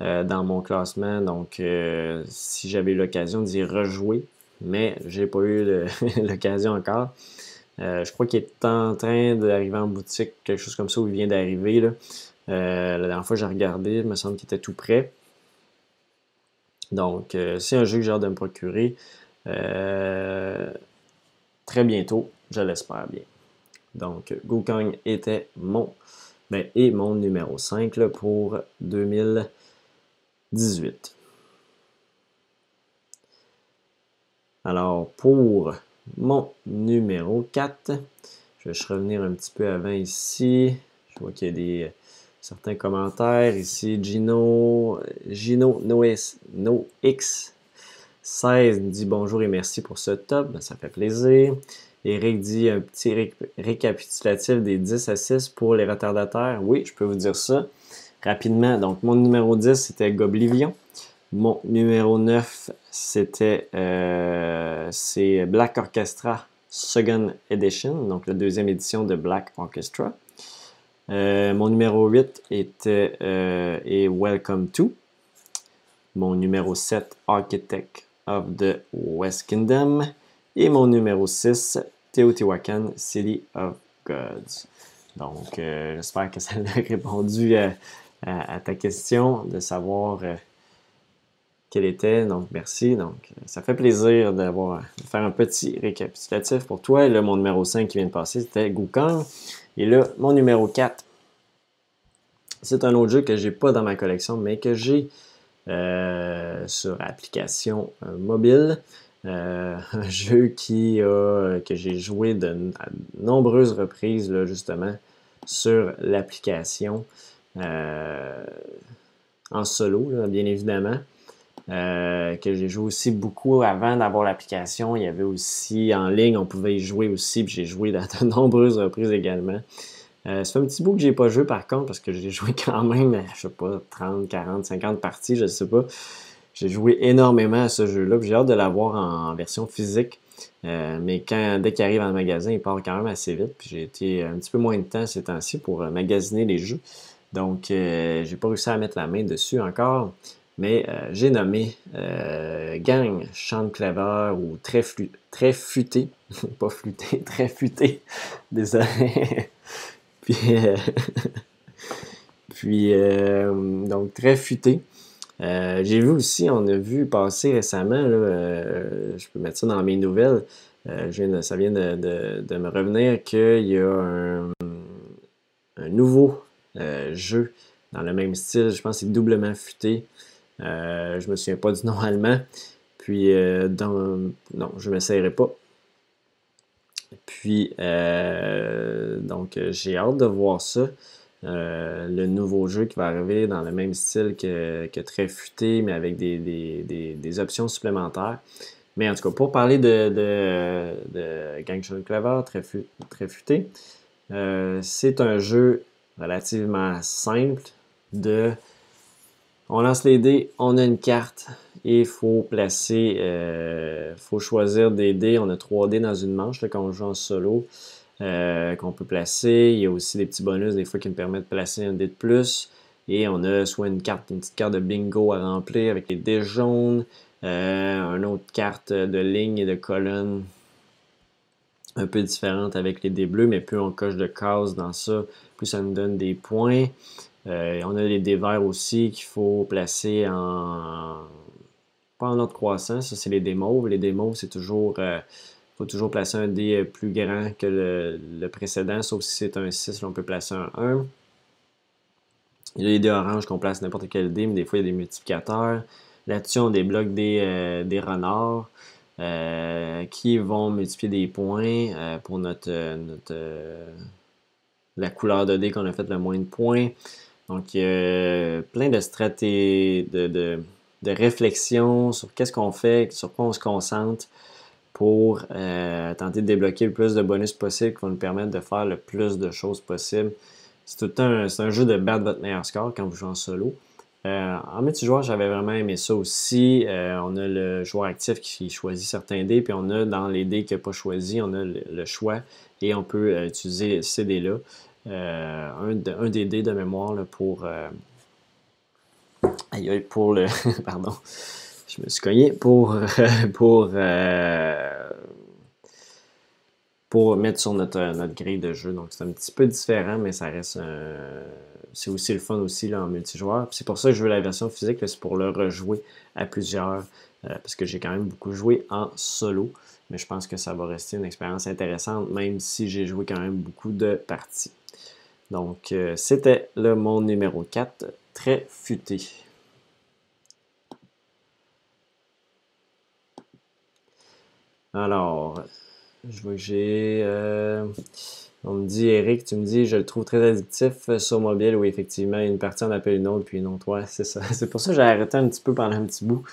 euh, dans mon classement. Donc, euh, si j'avais eu l'occasion d'y rejouer, mais j'ai pas eu l'occasion encore. je crois qu'il est en train d'arriver en boutique, quelque chose comme ça, où il vient d'arriver. la dernière fois, j'ai regardé, il me semble qu'il était tout prêt. Donc, c'est un jeu que j'ai hâte de me procurer très bientôt, je l'espère bien. Donc, Gokong était mon, ben, et mon numéro 5 pour 2018. Alors, pour mon numéro 4, je vais revenir un petit peu avant ici. Je vois qu'il y a des certains commentaires ici. Gino, Gino Nox, X 16 dit bonjour et merci pour ce top. Ben, ça fait plaisir. Eric dit un petit récapitulatif des 10 à 6 pour les retardataires. Oui, je peux vous dire ça rapidement. Donc, mon numéro 10, c'était Goblivion. Mon numéro 9, c'était euh, Black Orchestra Second Edition, donc la deuxième édition de Black Orchestra. Euh, mon numéro 8 était euh, et Welcome to. Mon numéro 7, Architect of the West Kingdom. Et mon numéro 6, Teotihuacan City of Gods. Donc, euh, j'espère que ça a répondu à, ta question de savoir euh, quel était. Donc, merci. Donc, ça fait plaisir d'avoir de faire un petit récapitulatif pour toi. Et là, mon numéro 5 qui vient de passer, c'était Gukong. Et là, mon numéro 4, c'est un autre jeu que j'ai pas dans ma collection, mais que j'ai euh, sur application mobile. Euh, un jeu qui a, que j'ai joué de, à nombreuses reprises, justement, sur l'application euh, en solo, bien évidemment. Euh, que j'ai joué aussi beaucoup avant d'avoir l'application. Il y avait aussi en ligne, on pouvait y jouer aussi, puis j'ai joué dans de nombreuses reprises également. Euh, c'est un petit bout que j'ai pas joué par contre, parce que j'ai joué quand même, je sais pas, 30, 40, 50 parties, je sais pas. J'ai joué énormément à ce jeu-là. J'ai hâte de l'avoir en version physique. Euh, mais dès qu'il arrive le magasin, il part quand même assez vite. J'ai été un petit peu moins de temps ces temps-ci pour euh, magasiner les jeux. Donc, euh, j'ai pas réussi à mettre la main dessus encore. Mais j'ai nommé Gang Chant Clever ou Très, Futé. pas fluté, Très Futé. Désolé. puis, donc, Très Futé. Euh, j'ai vu aussi, on a vu passer récemment, euh, je peux mettre ça dans mes nouvelles, euh, ça vient de, me revenir qu'il y a un, nouveau jeu dans le même style, je pense que c'est doublement futé. je me souviens pas du nom allemand. Puis, dans, non, je ne m'essayerai pas. Puis, donc, j'ai hâte de voir ça. Euh, le nouveau jeu qui va arriver dans le même style que, Très Futé, mais avec des, options supplémentaires. Mais en tout cas, pour parler de, de, de Gangster Clever, très, futé, euh, c'est un jeu relativement simple de on lance les dés, on a une carte et il faut placer, euh, faut choisir des dés. On a trois dés dans une manche quand on joue en solo. Euh, qu'on peut placer. Il y a aussi des petits bonus des fois qui me permettent de placer un dé de plus. Et on a soit une carte, une petite carte de bingo à remplir avec les dés jaunes, euh, une autre carte de ligne et de colonne un peu différente avec les dés bleus, mais plus on coche de cases dans ça, plus ça nous donne des points. Euh, on a les dés verts aussi qu'il faut placer en pas en ordre croissant, ça c'est les dés. Les dés c'est toujours faut toujours placer un dé plus grand que le, précédent, sauf si c'est un 6, on peut placer un 1. Il y a les dés oranges qu'on place n'importe quel dé, mais des fois il y a des multiplicateurs. Là-dessus, on débloque des, euh, des renards euh, qui vont multiplier des points euh, pour notre, la couleur de dé qu'on a fait le moins de points. Donc, a plein de stratégies, de, de, de réflexion sur qu'est-ce qu'on fait, sur quoi on se concentre pour euh, tenter de débloquer le plus de bonus possible qui vont nous permettre de faire le plus de choses possible. C'est tout un, un jeu de battre votre meilleur score quand vous jouez en solo. Euh, en multijoueur, j'avais vraiment aimé ça aussi. Euh, on a le joueur actif qui choisit certains dés, puis on a dans les dés qu'il n'a pas choisi, on a le, choix et on peut utiliser ces dés-là. Un, des dés de mémoire pour, pour le. pardon je me suis cogné pour, pour euh, pour mettre sur notre, notre grille de jeu. Donc c'est un petit peu différent, mais ça reste c'est aussi le fun aussi là, en multijoueur. C'est pour ça que je veux la version physique, c'est pour le rejouer à plusieurs, parce que j'ai quand même beaucoup joué en solo. Mais je pense que ça va rester une expérience intéressante, même si j'ai joué quand même beaucoup de parties. Donc, c'était le mon numéro 4, très futé. Alors, je vois que j'ai. Euh, on me dit, Eric, tu me dis, je le trouve très addictif euh, sur mobile. Oui, effectivement, une partie en appelle une autre, puis une autre. C'est ça. C'est pour ça que j'ai arrêté un petit peu pendant un petit bout.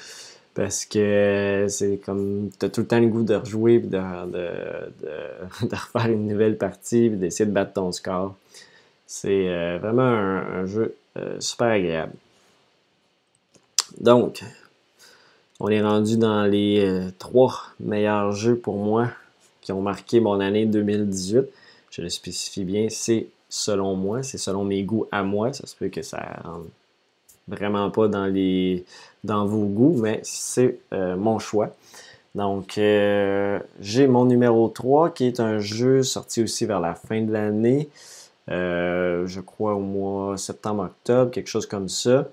Parce que c'est comme. Tu as tout le temps le goût de rejouer, puis de, de, refaire une nouvelle partie, puis d'essayer de battre ton score. C'est euh, vraiment un, jeu super agréable. Donc, on est rendu dans les euh, trois meilleurs jeux pour moi qui ont marqué mon année 2018. Je le spécifie bien, c'est selon moi, c'est selon mes goûts à moi. Ça se peut que ça rentre vraiment pas dans les dans vos goûts, mais c'est euh, mon choix. Donc, euh, j'ai mon numéro 3 qui est un jeu sorti aussi vers la fin de l'année. Je crois au mois septembre-octobre, quelque chose comme ça.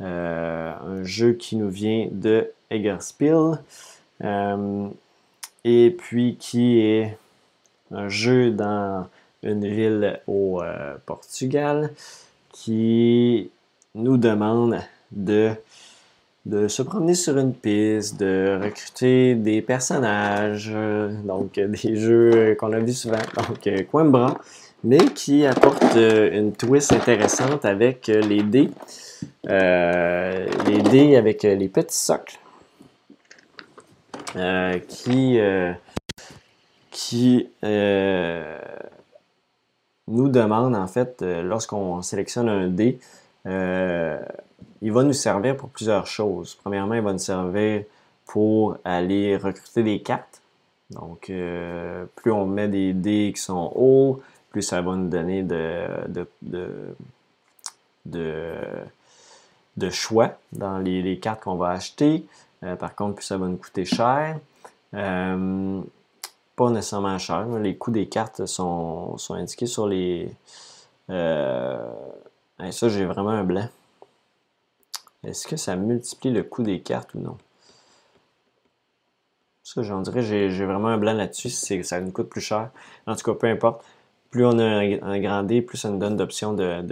un jeu qui nous vient de Eggerspiel. Euh, et puis qui est un jeu dans une ville au euh, Portugal qui nous demande de, de se promener sur une piste, de recruter des personnages, donc des jeux qu'on a vu souvent, donc Coimbra, mais qui apporte une twist intéressante avec les dés, euh, les dés avec les petits socles. Euh, qui, euh, qui euh, nous demande, en fait, lorsqu'on sélectionne un dé, il va nous servir pour plusieurs choses. Premièrement, il va nous servir pour aller recruter des cartes. Donc, plus on met des dés qui sont hauts, plus ça va nous donner de, de, choix dans les cartes qu'on va acheter. Euh, par contre, plus ça va nous coûter cher. Euh, pas nécessairement cher. Les coûts des cartes sont, indiqués sur les. Euh, ça, j'ai vraiment un blanc. Est-ce que ça multiplie le coût des cartes ou non? Ça, j'en dirais, j'ai vraiment un blanc là-dessus, ça nous coûte plus cher. En tout cas, peu importe plus on a un, grand dé, plus ça nous donne d'options de,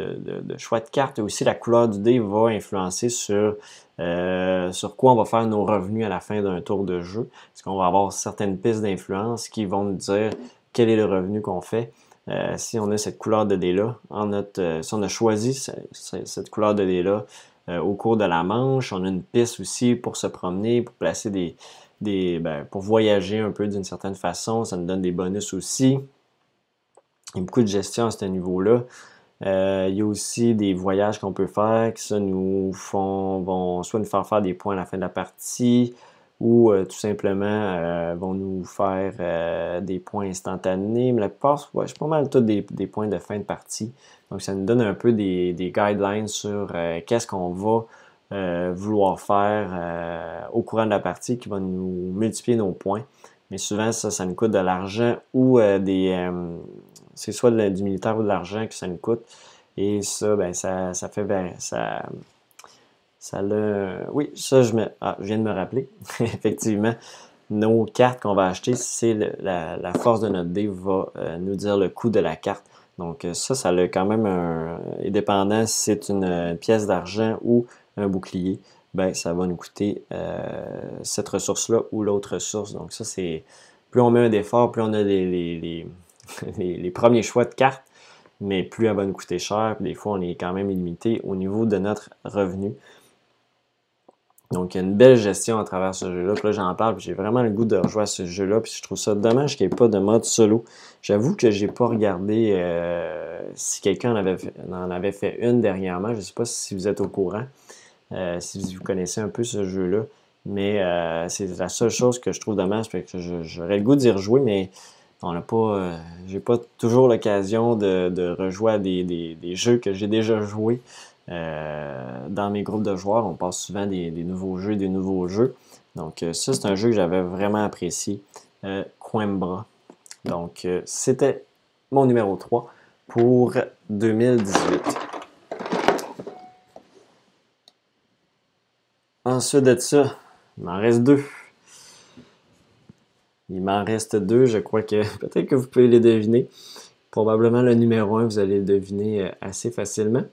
choix de cartes. Et aussi, la couleur du dé va influencer sur, euh, sur quoi on va faire nos revenus à la fin d'un tour de jeu. Parce qu'on va avoir certaines pistes d'influence qui vont nous dire quel est le revenu qu'on fait. Euh, si on a cette couleur de dé-là, euh, si on a choisi cette couleur de dé-là au cours de la manche, on a une piste aussi pour se promener, pour placer des, des ben, pour voyager un peu d'une certaine façon. Ça nous donne des bonus aussi. Il y a beaucoup de gestion à ce niveau-là. Euh, il y a aussi des voyages qu'on peut faire qui ça nous font, vont soit nous faire faire des points à la fin de la partie ou euh, tout simplement euh, vont nous faire des points instantanés. Mais la plupart, ouais, je pas mal tous des, points de fin de partie. Donc ça nous donne un peu des, des guidelines sur qu'est-ce qu'on va vouloir faire au courant de la partie qui va nous multiplier nos points. Mais souvent, ça, ça nous coûte de l'argent ou des, c'est soit du militaire ou de l'argent que ça nous coûte. Et ça, ben, ça, ça fait ça, ça. Oui, ça, je, me, ah, je viens de me rappeler. Effectivement, nos cartes qu'on va acheter, c'est la, force de notre dé va euh, nous dire le coût de la carte. Donc, euh, ça, ça a quand même un. Indépendant si c'est une, pièce d'argent ou un bouclier, ben, ça va nous coûter euh, cette ressource-là ou l'autre ressource. Donc, ça, c'est. Plus on met un effort, plus on a les, premiers choix de cartes, mais plus elle va nous coûter cher. des fois, on est quand même limité au niveau de notre revenu. Donc, il y a une belle gestion à travers ce jeu-là. Puis là, j'en parle, j'ai vraiment le goût de rejouer à ce jeu-là. Puis je trouve ça dommage qu'il n'y ait pas de mode solo. J'avoue que j'ai pas regardé euh, si quelqu'un en avait, fait, en avait fait une dernièrement. Je ne sais pas si vous êtes au courant, euh, si vous connaissez un peu ce jeu-là. Mais euh, c'est la seule chose que je trouve dommage. j'aurais le goût d'y rejouer, mais on n'a pas, euh, j'ai pas toujours l'occasion de, rejouer à des, jeux que j'ai déjà joués. Euh, dans mes groupes de joueurs, on passe souvent des, nouveaux jeux, des nouveaux jeux. Donc euh, ça, c'est un jeu que j'avais vraiment apprécié. Coimbra. Donc, c'était mon numéro 3 pour 2018. Ensuite de ça, il m'en reste deux. Il m'en reste deux, je crois que peut-être que vous pouvez les deviner. Probablement le numéro 1, vous allez le deviner euh, assez facilement.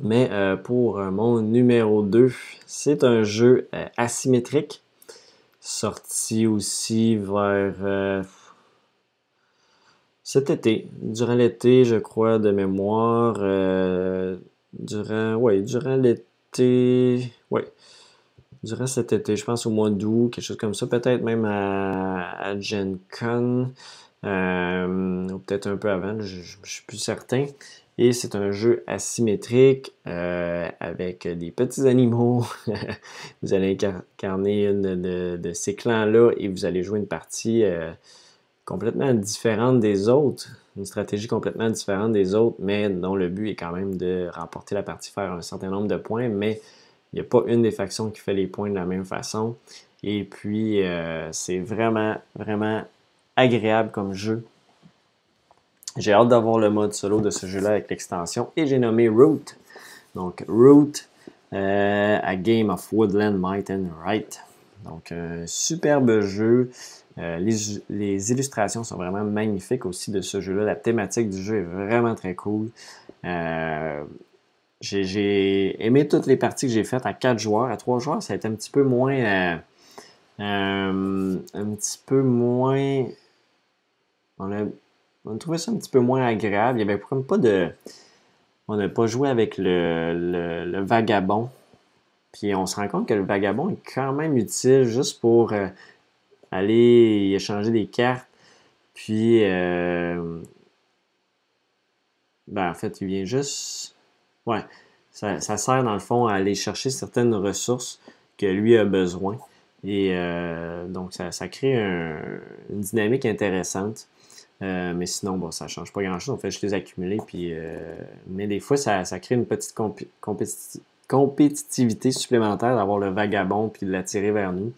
Mais euh, pour mon numéro 2, c'est un jeu asymétrique sorti aussi vers euh, cet été, durant l'été, je crois, de mémoire. Euh, durant, ouais, durant l'été, ouais, durant cet été, je pense au mois d'août, quelque chose comme ça, peut-être même à, Gen Con, euh, ou peut-être un peu avant, je, je, suis plus certain. Et c'est un jeu asymétrique euh, avec des petits animaux. vous allez incarner une de, ces clans-là et vous allez jouer une partie euh, complètement différente des autres. Une stratégie complètement différente des autres, mais dont le but est quand même de remporter la partie, faire un certain nombre de points. Mais il n'y a pas une des factions qui fait les points de la même façon. Et puis, euh, c'est vraiment, vraiment agréable comme jeu. J'ai hâte d'avoir le mode solo de ce jeu-là avec l'extension et j'ai nommé Root. Donc Root, euh, A Game of Woodland Might and Right. Donc un superbe jeu. Euh, les, illustrations sont vraiment magnifiques aussi de ce jeu-là. La thématique du jeu est vraiment très cool. Euh, j'ai aimé toutes les parties que j'ai faites à 4 joueurs. À 3 joueurs, ça a été un petit peu moins. un petit peu moins. On a on a trouvé ça un petit peu moins agréable. Il n'y avait pas de. On n'a pas joué avec le, vagabond. Puis on se rend compte que le vagabond est quand même utile juste pour euh, aller échanger des cartes. Puis, euh, ben, en fait, il vient juste. Ouais, ça, sert dans le fond à aller chercher certaines ressources que lui a besoin. Et euh, donc, ça, crée une dynamique intéressante. Euh, mais sinon, bon, ça change pas grand-chose. En fait, je les accumuler. Puis, euh, mais des fois, ça, crée une petite compétitivité supplémentaire d'avoir le vagabond puis de l'attirer vers nous.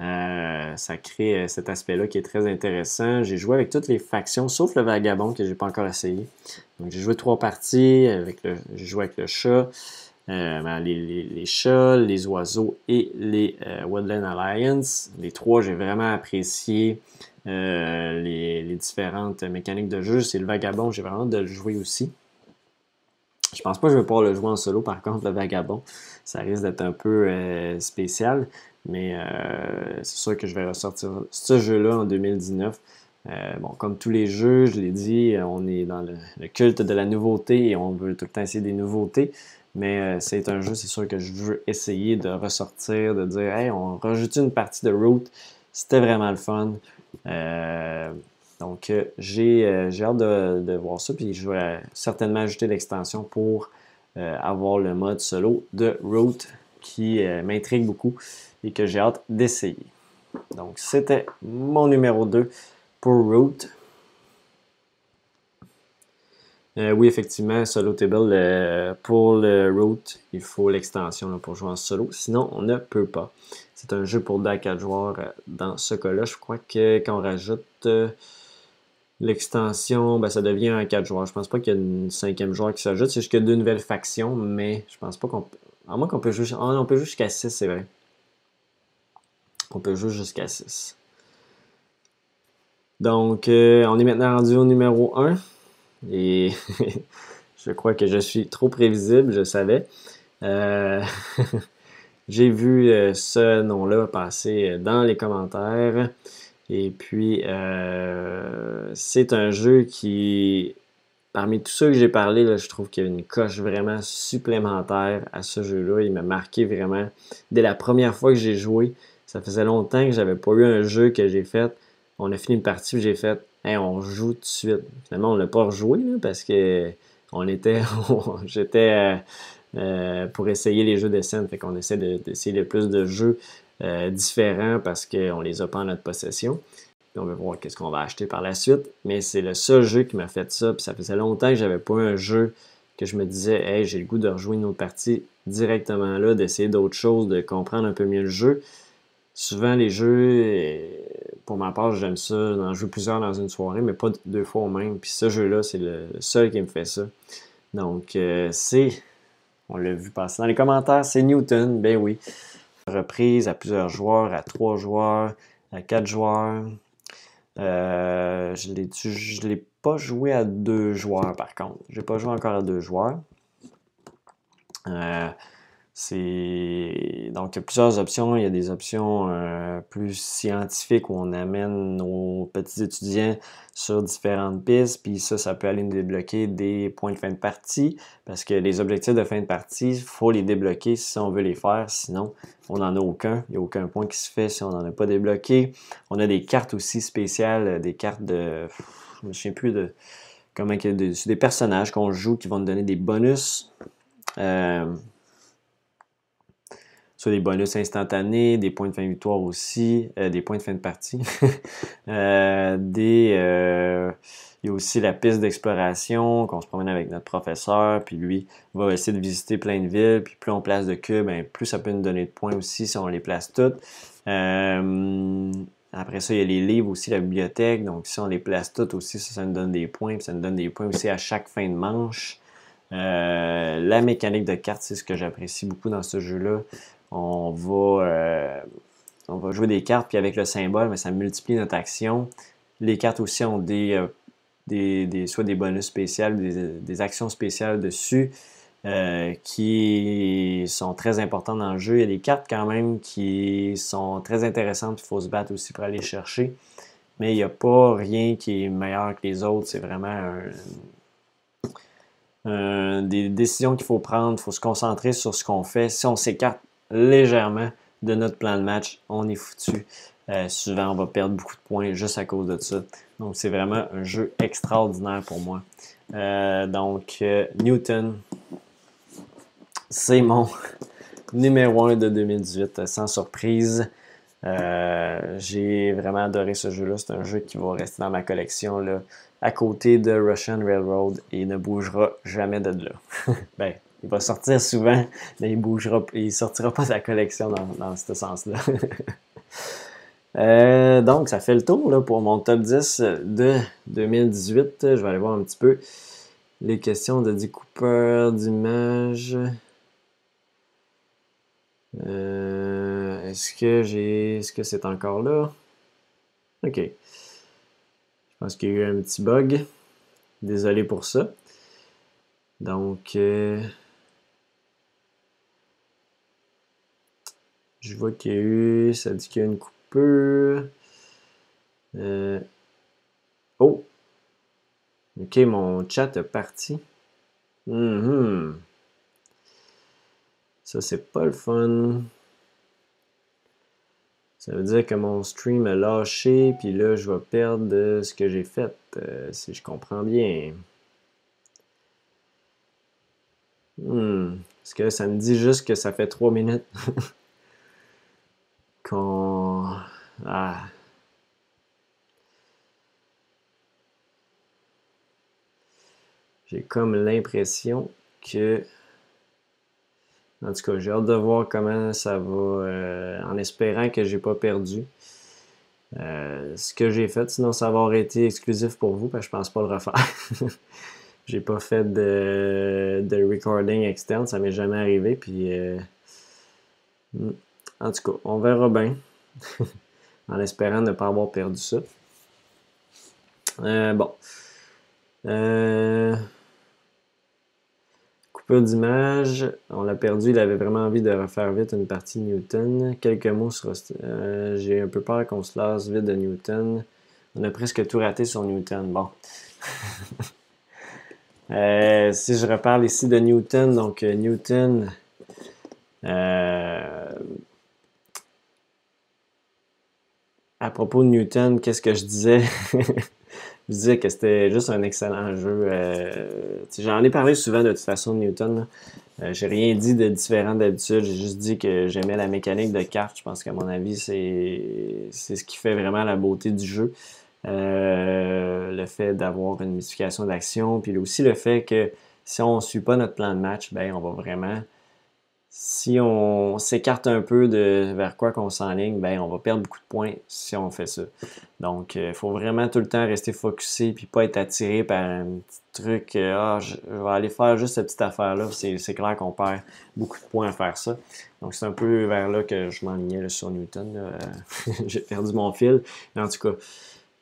Euh, ça crée cet aspect-là qui est très intéressant. J'ai joué avec toutes les factions, sauf le vagabond que j'ai pas encore essayé. Donc, j'ai joué trois parties. Avec le, j'ai joué avec le chat, ben, les, chats, les oiseaux et les Woodland Alliance. Les trois, j'ai vraiment apprécié. Euh, les, différentes mécaniques de jeu. C'est le vagabond, j'ai vraiment de le jouer aussi. Je pense pas que je vais pouvoir le jouer en solo, par contre, le vagabond, ça risque d'être un peu euh, spécial, mais euh, c'est sûr que je vais ressortir ce jeu-là en 2019. bon, comme tous les jeux, je l'ai dit, on est dans le, culte de la nouveauté et on veut tout le temps essayer des nouveautés. Mais c'est un jeu, c'est sûr que je veux essayer de ressortir, de dire, hey, on rajoute une partie de route. C'était vraiment le fun. Euh, donc, euh, euh, j'ai hâte de, voir ça. Puis, je vais certainement ajouter l'extension pour avoir le mode solo de Root qui m'intrigue beaucoup et que j'ai hâte d'essayer. Donc, c'était mon numéro 2 pour Root. oui, effectivement, Solo Table, pour le Root, il faut l'extension pour jouer en solo. Sinon, on ne peut pas. C'est un jeu pour 2 à 4 joueurs. Euh, dans ce cas-là, je crois que quand on rajoute euh, l'extension, ben, ça devient un 4 joueurs. Je pense pas qu'il y a une cinquième joueur qui s'ajoute. C'est juste a deux nouvelles factions, mais je pense pas qu'on. À moins qu'on peut jouer. Ah, on peut jouer jusqu'à 6, c'est vrai. On peut jouer jusqu'à 6. Donc, euh, on est maintenant rendu au numéro 1. Et je crois que je suis trop prévisible, je savais. Euh... J'ai vu euh, ce nom-là passer dans les commentaires. Et puis, c'est un jeu qui, parmi tous ceux que j'ai parlé, je trouve qu'il y a une coche vraiment supplémentaire à ce jeu-là. Il m'a marqué vraiment dès la première fois que j'ai joué. Ça faisait longtemps que j'avais pas eu un jeu que j'ai fait. On a fini une partie, j'ai fait, hey, on joue tout de suite. Finalement, on l'a pas rejoué parce que on était, j'étais euh, pour essayer les jeux de scène. Fait qu'on essaie d'essayer le plus de jeux euh, différents parce qu'on les a pas en notre possession. on va voir qu'est-ce qu'on va acheter par la suite. Mais c'est le seul jeu qui m'a fait ça. Puis ça faisait longtemps que j'avais pas un jeu que je me disais, hey, j'ai le goût de rejouer une autre partie directement là, d'essayer d'autres choses, de comprendre un peu mieux le jeu. Souvent les jeux, pour ma part, j'aime ça, d'en jouer plusieurs dans une soirée, mais pas deux fois au même. Puis ce jeu-là, c'est le seul qui me fait ça. Donc, c'est, on l'a vu passer dans les commentaires, c'est Newton, ben oui. Reprise à plusieurs joueurs, à trois joueurs, à quatre joueurs. je ne l'ai pas joué à deux joueurs par contre. Je n'ai pas joué encore à deux joueurs. Euh, c'est donc il y a plusieurs options. Il y a des options euh, plus scientifiques où on amène nos petits étudiants sur différentes pistes, puis ça, ça peut aller nous débloquer des points de fin de partie, parce que les objectifs de fin de partie, il faut les débloquer si on veut les faire, sinon on n'en a aucun. Il n'y a aucun point qui se fait si on n'en a pas débloqué. On a des cartes aussi spéciales, des cartes de. Je me souviens plus de. Comment c'est des personnages qu'on joue qui vont nous donner des bonus. Euh, des bonus instantanés, des points de fin de victoire aussi, euh, des points de fin de partie. Euh, des, euh, il y a aussi la piste d'exploration qu'on se promène avec notre professeur, puis lui va essayer de visiter plein de villes, puis plus on place de cubes, ben, plus ça peut nous donner de points aussi si on les place toutes. après ça, il y a les livres aussi, la bibliothèque. Donc, si on les place toutes aussi, ça, ça nous donne des points. Puis ça nous donne des points aussi à chaque fin de manche. la mécanique de cartes, c'est ce que j'apprécie beaucoup dans ce jeu-là on va, euh, on va jouer des cartes, puis avec le symbole, mais ça multiplie notre action. Les cartes aussi ont des, euh, soit des bonus spéciaux, des, des actions spéciales dessus. Euh, qui sont très importantes dans le jeu. Il y a des cartes quand même qui sont très intéressantes, il faut se battre aussi pour aller chercher. Mais il n'y a pas rien qui est meilleur que les autres. C'est vraiment des décisions qu'il faut prendre. Il faut se concentrer sur ce qu'on fait. Si on s'écarte légèrement de notre plan de match, on est foutu. Euh, souvent, on va perdre beaucoup de points juste à cause de ça. Donc, c'est vraiment un jeu extraordinaire pour moi. Euh, donc, euh, Newton, c'est mon numéro 1 de 2018, sans surprise. J'ai vraiment adoré ce jeu-là. C'est un jeu qui va rester dans ma collection là, à côté de Russian Railroad et ne bougera jamais de là. ben, il va sortir souvent, mais il bougera, il sortira pas sa collection dans, ce sens-là. Euh, donc, ça fait le tour là, pour mon top 10 de 2018. Je vais aller voir un petit peu les questions de découpeur d'images. Euh, est-ce que j'ai. Est-ce que c'est encore là? OK. Je pense qu'il y a eu un petit bug. Désolé pour ça. Donc, euh, Je vois qu'il y a eu, ça dit qu'il y a une coupure. Euh, oh! Ok, mon chat est parti. Mm-hmm. Ça, c'est pas le fun. Ça veut dire que mon stream a lâché, puis là, je vais perdre ce que j'ai fait, euh, si je comprends bien. Hmm. Parce que ça me dit juste que ça fait 3 minutes? quand ah. j'ai comme l'impression que en tout cas j'ai hâte de voir comment ça va euh, en espérant que j'ai pas perdu euh, ce que j'ai fait sinon ça va avoir été exclusif pour vous parce que je pense pas le refaire j'ai pas fait de, de recording externe ça m'est jamais arrivé puis euh, hmm. En tout cas, on verra bien. en espérant ne pas avoir perdu ça. Euh, bon. Euh, coupure d'image. On l'a perdu. Il avait vraiment envie de refaire vite une partie Newton. Quelques mots sur. Euh, j'ai un peu peur qu'on se lasse vite de Newton. On a presque tout raté sur Newton. Bon. si je reparle ici de Newton, donc Newton. Euh, à propos de Newton, qu'est-ce que je disais? je disais que c'était juste un excellent jeu. Euh, j'en ai parlé souvent de toute façon de Newton. Euh, j'ai rien dit de différent d'habitude. J'ai juste dit que j'aimais la mécanique de cartes. Je pense qu'à mon avis, c'est ce qui fait vraiment la beauté du jeu. Euh, le fait d'avoir une multiplication d'action, puis aussi le fait que si on ne suit pas notre plan de match, ben on va vraiment si on s'écarte un peu de vers quoi qu'on s'enligne, ben on va perdre beaucoup de points si on fait ça. Donc, il euh, faut vraiment tout le temps rester focusé puis pas être attiré par un petit truc. Euh, ah, je, vais aller faire juste cette petite affaire-là. C'est clair qu'on perd beaucoup de points à faire ça. Donc, c'est un peu vers là que je m'enlignais sur Newton. j'ai perdu mon fil. En tout cas,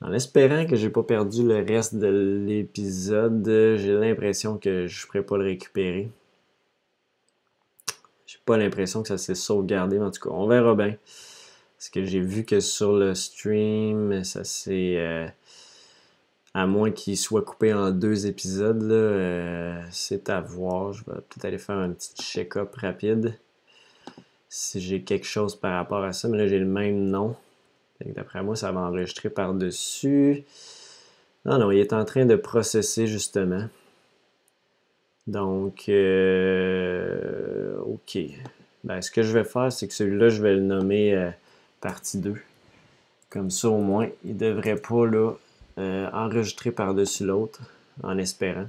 en espérant que j'ai pas perdu le reste de l'épisode, j'ai l'impression que je ne pourrais pas le récupérer pas l'impression que ça s'est sauvegardé, mais en tout cas, on verra bien. Parce que j'ai vu que sur le stream, ça s'est. Euh, à moins qu'il soit coupé en deux épisodes, euh, c'est à voir. Je vais peut-être aller faire un petit check-up rapide. Si j'ai quelque chose par rapport à ça. Mais là, j'ai le même nom. D'après moi, ça va enregistrer par-dessus. Non, non, il est en train de processer justement. Donc, euh, OK. Ben, ce que je vais faire, c'est que celui-là, je vais le nommer euh, partie 2. Comme ça, au moins, il ne devrait pas là, euh, enregistrer par-dessus l'autre, en espérant.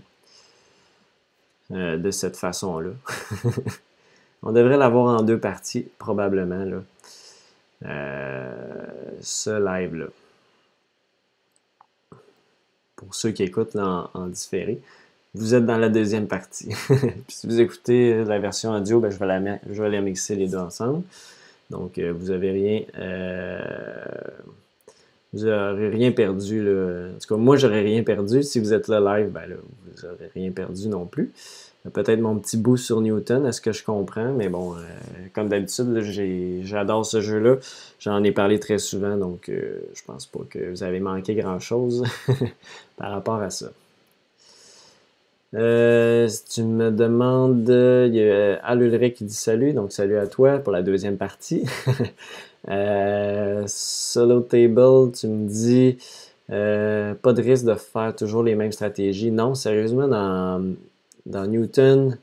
de cette façon-là. On devrait l'avoir en deux parties, probablement, là. ce live-là. Pour ceux qui écoutent en différé vous êtes dans la deuxième partie. si vous écoutez la version audio, ben, je, vais la, je vais mixer les deux ensemble. Donc, euh, vous n'avez rien. Euh, vous rien perdu. Là. En tout cas, moi, j'aurais rien perdu. Si vous êtes là live, ben, là, vous n'aurez rien perdu non plus. Peut-être mon petit bout sur Newton, est-ce que je comprends? Mais bon, euh, comme d'habitude, j'adore ce jeu-là. J'en ai parlé très souvent, donc je pense pas que vous avez manqué grand-chose par rapport à ça. Euh, tu me demandes, il y a Al Ulrich qui dit salut, donc salut à toi pour la deuxième partie. euh, solo Table, tu me dis euh, pas de risque de faire toujours les mêmes stratégies. Non, sérieusement, dans, dans Newton,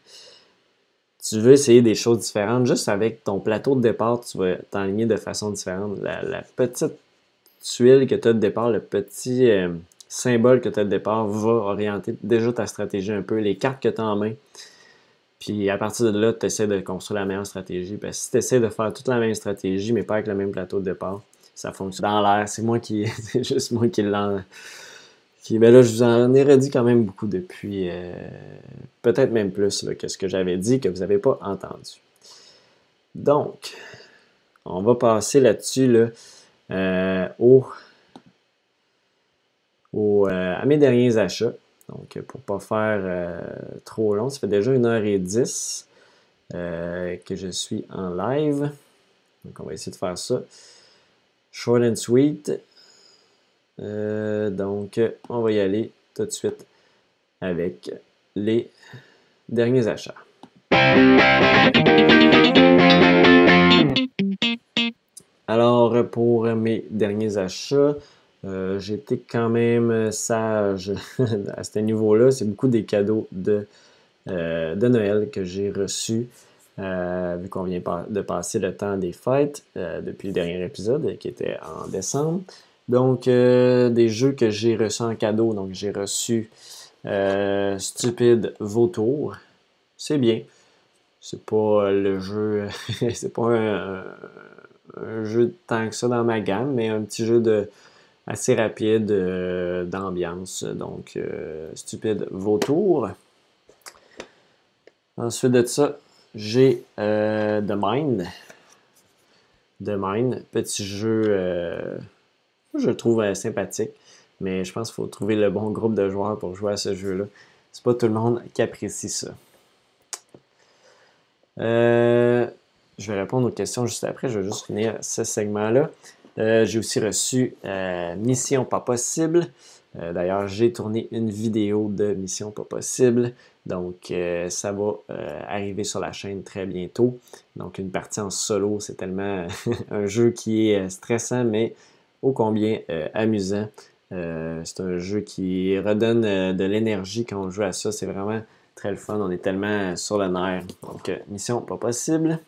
tu veux essayer des choses différentes. Juste avec ton plateau de départ, tu vas t'enligner de façon différente. La, petite tuile que tu as de départ, le petit. Symbole que tu as de départ va orienter déjà ta stratégie un peu, les cartes que tu as en main. Puis à partir de là, tu essaies de construire la meilleure stratégie. Parce que si tu essaies de faire toute la même stratégie, mais pas avec le même plateau de départ, ça fonctionne dans l'air. C'est moi qui. c'est juste moi qui l'en. Qui, ben là, je vous en ai redit quand même beaucoup depuis. Euh, peut-être même plus que ce que j'avais dit que vous n'avez pas entendu. Donc, on va passer là-dessus là, euh, au euh, à mes derniers achats. Donc, pour ne pas faire euh, trop long, ça fait déjà 1h10 euh, que je suis en live. Donc, on va essayer de faire ça. Short and sweet. donc, on va y aller tout de suite avec les derniers achats. Alors, pour mes derniers achats, euh, j'étais quand même sage à ce niveau-là. C'est beaucoup des cadeaux de, euh, de Noël que j'ai reçus, euh, vu qu'on vient de passer le temps des fêtes depuis le dernier épisode qui était en décembre. Donc, des jeux que j'ai reçus en cadeau. Donc, j'ai reçu Stupide Vautour. C'est bien. C'est pas le jeu, c'est pas un, un, jeu tant que ça dans ma gamme, mais un petit jeu de, assez rapide euh, d'ambiance. Donc, euh, stupide vautour. Ensuite de ça, j'ai euh, The Mind. The Mind, petit jeu, je trouve sympathique, mais je pense qu'il faut trouver le bon groupe de joueurs pour jouer à ce jeu-là. C'est pas tout le monde qui apprécie ça. je vais répondre aux questions juste après. Je vais juste finir ce segment-là. Euh, j'ai aussi reçu euh, Mission Pas Possible. Euh, d'ailleurs, j'ai tourné une vidéo de Mission Pas Possible. Donc, ça va arriver sur la chaîne très bientôt. Donc, une partie en solo, c'est tellement un jeu qui est stressant, mais ô combien amusant. c'est un jeu qui redonne de l'énergie quand on joue à ça. C'est vraiment très le fun. On est tellement sur le nerf. Donc, Mission Pas Possible.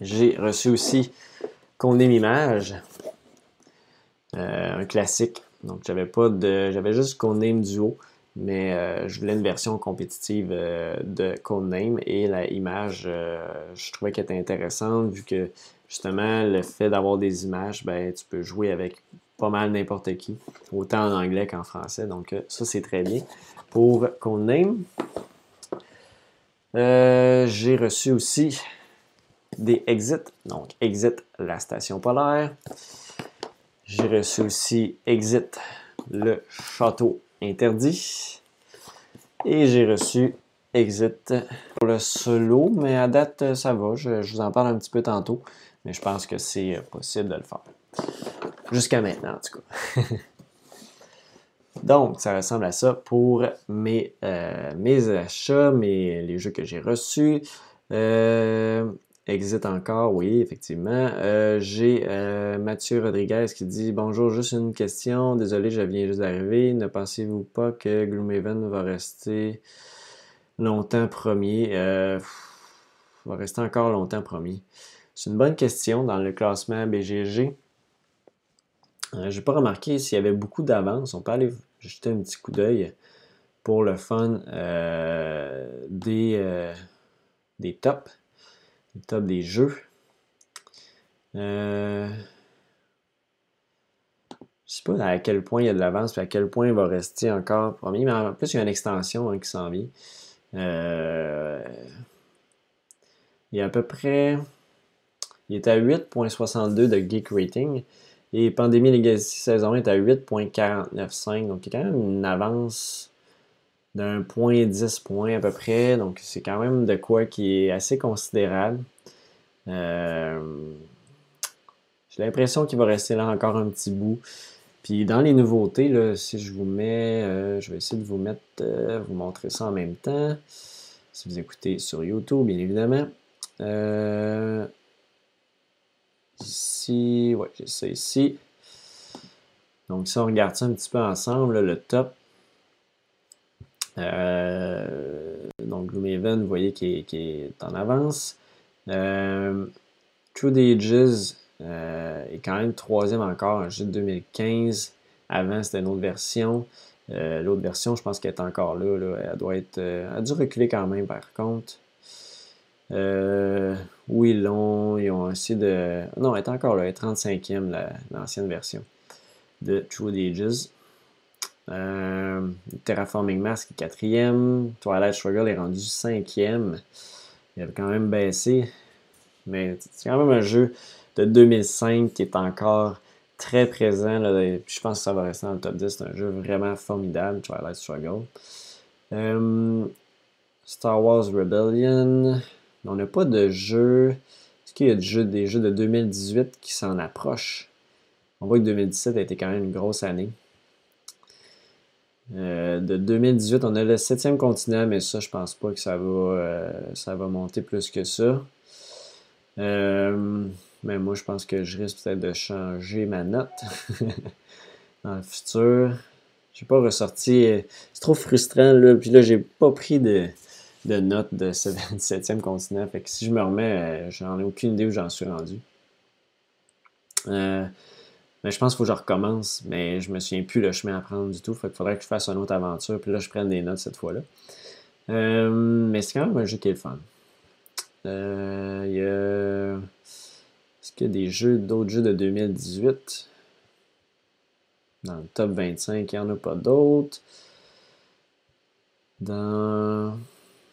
J'ai reçu aussi Condé Image. Euh, un classique. Donc, j'avais pas de. J'avais juste Condé Duo. mais euh, je voulais une version compétitive euh, de Codename et la image, je trouvais qu'elle était intéressante vu que justement le fait d'avoir des images, ben, tu peux jouer avec pas mal n'importe qui, autant en anglais qu'en français. Donc ça c'est très bien. Pour Codename, j'ai reçu aussi des Exit, donc Exit la station polaire. J'ai reçu aussi Exit le château interdit. Et j'ai reçu Exit pour le solo, mais à date, ça va. Je, vous en parle un petit peu tantôt, mais je pense que c'est possible de le faire. Jusqu'à maintenant, en tout cas. Donc, ça ressemble à ça pour mes, euh, mes achats, mes, les jeux que j'ai reçus. Euh, Exit encore, oui, effectivement. Euh, j'ai euh, Mathieu Rodriguez qui dit Bonjour, juste une question. Désolé, je viens juste d'arriver. Ne pensez-vous pas que Gloomhaven va rester longtemps premier? Euh, Va rester encore longtemps premier? C'est une bonne question dans le classement BGG. Je n'ai pas remarqué s'il y avait beaucoup d'avance. On peut aller jeter un petit coup d'œil pour le fun des, des tops le top des jeux. Euh, je sais pas à quel point il y a de l'avance, et à quel point il va rester encore premier. Mais en plus, il y a une extension hein, qui s'en vient. Euh, il y a à peu près. Il est à 8.62 de Geek Rating. Et Pandémie Legacy saison 1 est à 8.495. Donc, il y a quand même une avance d'un point 10 points à peu près. Donc, c'est quand même de quoi qui est assez considérable. Euh, j'ai l'impression qu'il va rester là encore un petit bout. Puis dans les nouveautés, là, si je vous mets, euh, je vais essayer de vous mettre, euh, vous montrer ça en même temps. Si vous écoutez sur YouTube, bien évidemment. ici, ouais, j'ai ça ici. Donc, si on regarde ça un petit peu ensemble, le top, donc Gloomhaven, vous voyez qu'il est, en avance. Euh, True Ages euh, est quand même troisième encore, un jeu de 2015. Avant, c'était une autre version. L'autre version, je pense qu'elle est encore là, Elle doit être. a dû reculer quand même, par contre. l'ont. Ils ont essayé de. Non, elle est encore là. Elle est 35e, l'ancienne version de True Ages. Euh, Terraforming Mask est quatrième. Twilight Struggle est rendu cinquième. Il a quand même baissé. Mais c'est quand même un jeu de 2005 qui est encore très présent. je pense que ça va rester dans le top 10. C'est un jeu vraiment formidable, Twilight Struggle. Euh, Star Wars Rebellion. On n'a pas de jeu. Est-ce qu'il y a des jeux de 2018 qui s'en approchent? On voit que 2017 a été quand même une grosse année. Euh, de 2018, on a le septième continent, mais ça, je pense pas que ça va, euh, ça va monter plus que ça. Euh, mais moi, je pense que je risque peut-être de changer ma note dans le futur. Je n'ai pas ressorti. C'est trop frustrant, là. Puis là, j'ai pas pris de, de note de ce 27e continent. Fait que si je me remets, j'en ai aucune idée où j'en suis rendu. Mais je pense qu'il faut que je recommence, mais je me souviens plus le chemin à prendre du tout. Fait qu'il faudrait que je fasse une autre aventure, puis là, je prenne des notes cette fois-là. Euh, mais c'est quand même un jeu qui est le fun. Euh, y a. Est-ce qu'il y a des jeux, d'autres jeux de 2018 Dans le top 25, il n'y en a pas d'autres. Dans.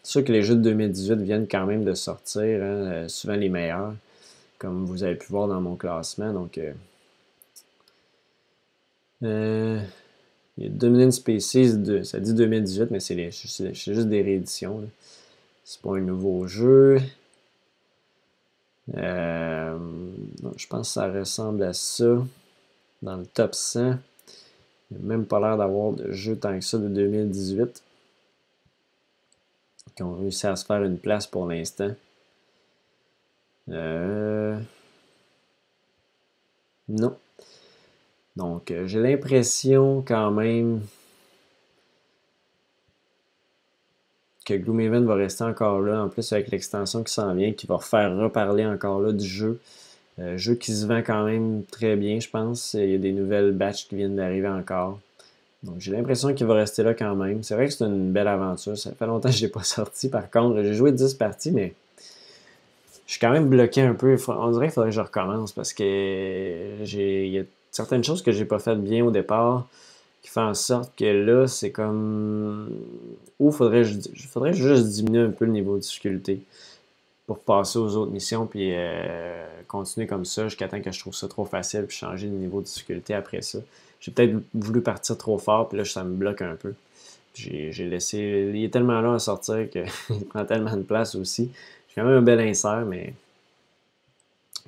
C'est sûr que les jeux de 2018 viennent quand même de sortir, hein, euh, souvent les meilleurs, comme vous avez pu voir dans mon classement. Donc, euh, il y a Dominant Species, de, ça dit 2018, mais c'est juste des rééditions. C'est pas un nouveau jeu. Euh, je pense que ça ressemble à ça dans le top 100. Il n'y a même pas l'air d'avoir de jeu tant que ça de 2018 qui ont réussi à se faire une place pour l'instant. Euh, non, donc, euh, j'ai l'impression quand même que Gloomhaven va rester encore là, en plus avec l'extension qui s'en vient, qui va faire reparler encore là du jeu. Euh, jeu qui se vend quand même très bien, je pense. Il y a des nouvelles batches qui viennent d'arriver encore. Donc j'ai l'impression qu'il va rester là quand même. C'est vrai que c'est une belle aventure. Ça fait longtemps que je n'ai pas sorti par contre. J'ai joué 10 parties, mais je suis quand même bloqué un peu. On dirait qu'il faudrait que je recommence parce que a certaines choses que j'ai pas faites bien au départ qui font en sorte que là, c'est comme. Ou faudrait faudrait juste diminuer un peu le niveau de difficulté pour passer aux autres missions puis euh, continuer comme ça jusqu'à temps que je trouve ça trop facile puis changer de niveau de difficulté après ça. J'ai peut-être voulu partir trop fort puis là, ça me bloque un peu. J'ai laissé. Il est tellement long à sortir qu'il prend tellement de place aussi. J'ai quand même un bel insert, mais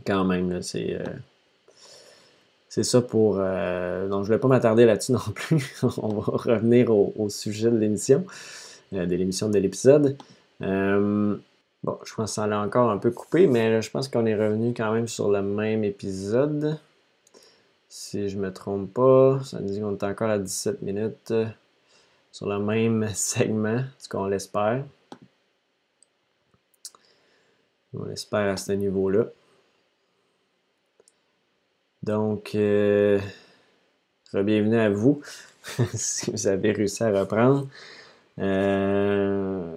quand même, c'est. Euh, c'est ça pour. Euh, donc, je ne vais pas m'attarder là-dessus non plus. On va revenir au, sujet de l'émission, euh, de l'émission de l'épisode. Euh, bon, je pense que ça allait encore un peu coupé, mais je pense qu'on est revenu quand même sur le même épisode. Si je me trompe pas, ça nous dit qu'on est encore à 17 minutes sur le même segment, ce qu'on l'espère. On l'espère à ce niveau-là. Donc, euh, bienvenue à vous si vous avez réussi à reprendre. Euh,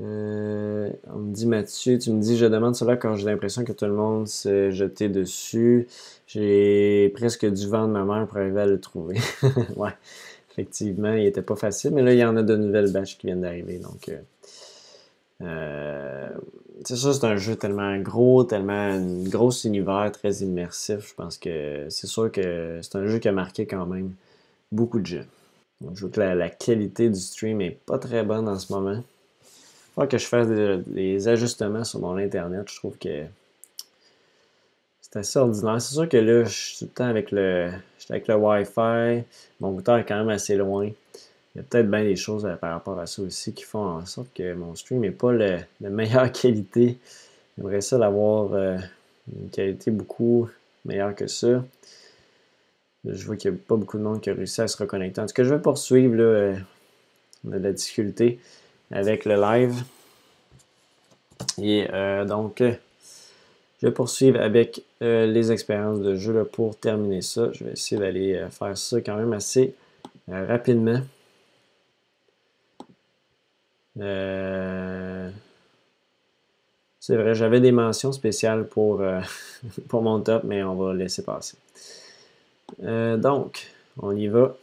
euh, on me dit Mathieu, tu me dis je demande cela quand j'ai l'impression que tout le monde s'est jeté dessus. J'ai presque dû vendre ma mère pour arriver à le trouver. ouais, effectivement, il n'était pas facile, mais là, il y en a de nouvelles bâches qui viennent d'arriver. Donc, euh, c'est ça, c'est un jeu tellement gros, tellement un gros univers, très immersif. Je pense que c'est sûr que c'est un jeu qui a marqué quand même beaucoup de gens. je vois que la, qualité du stream est pas très bonne en ce moment. Faut que je fasse des, ajustements sur mon internet. Je trouve que c'est assez ordinaire. C'est sûr que là, je suis tout le temps avec le, avec le Wi-Fi. Mon routeur est quand même assez loin il y a peut-être bien des choses par rapport à ça aussi qui font en sorte que mon stream n'est pas de meilleure qualité. J'aimerais ça l'avoir euh, une qualité beaucoup meilleure que ça. Je vois qu'il n'y a pas beaucoup de monde qui a réussi à se reconnecter. En tout cas, je vais poursuivre. Là, euh, de la difficulté avec le live. Et euh, donc, je vais poursuivre avec les expériences de jeu pour terminer ça. Je vais essayer d'aller faire ça quand même assez rapidement. Euh, c'est vrai, j'avais des mentions spéciales pour, euh, pour mon top, mais on va laisser passer. Euh, donc, on y va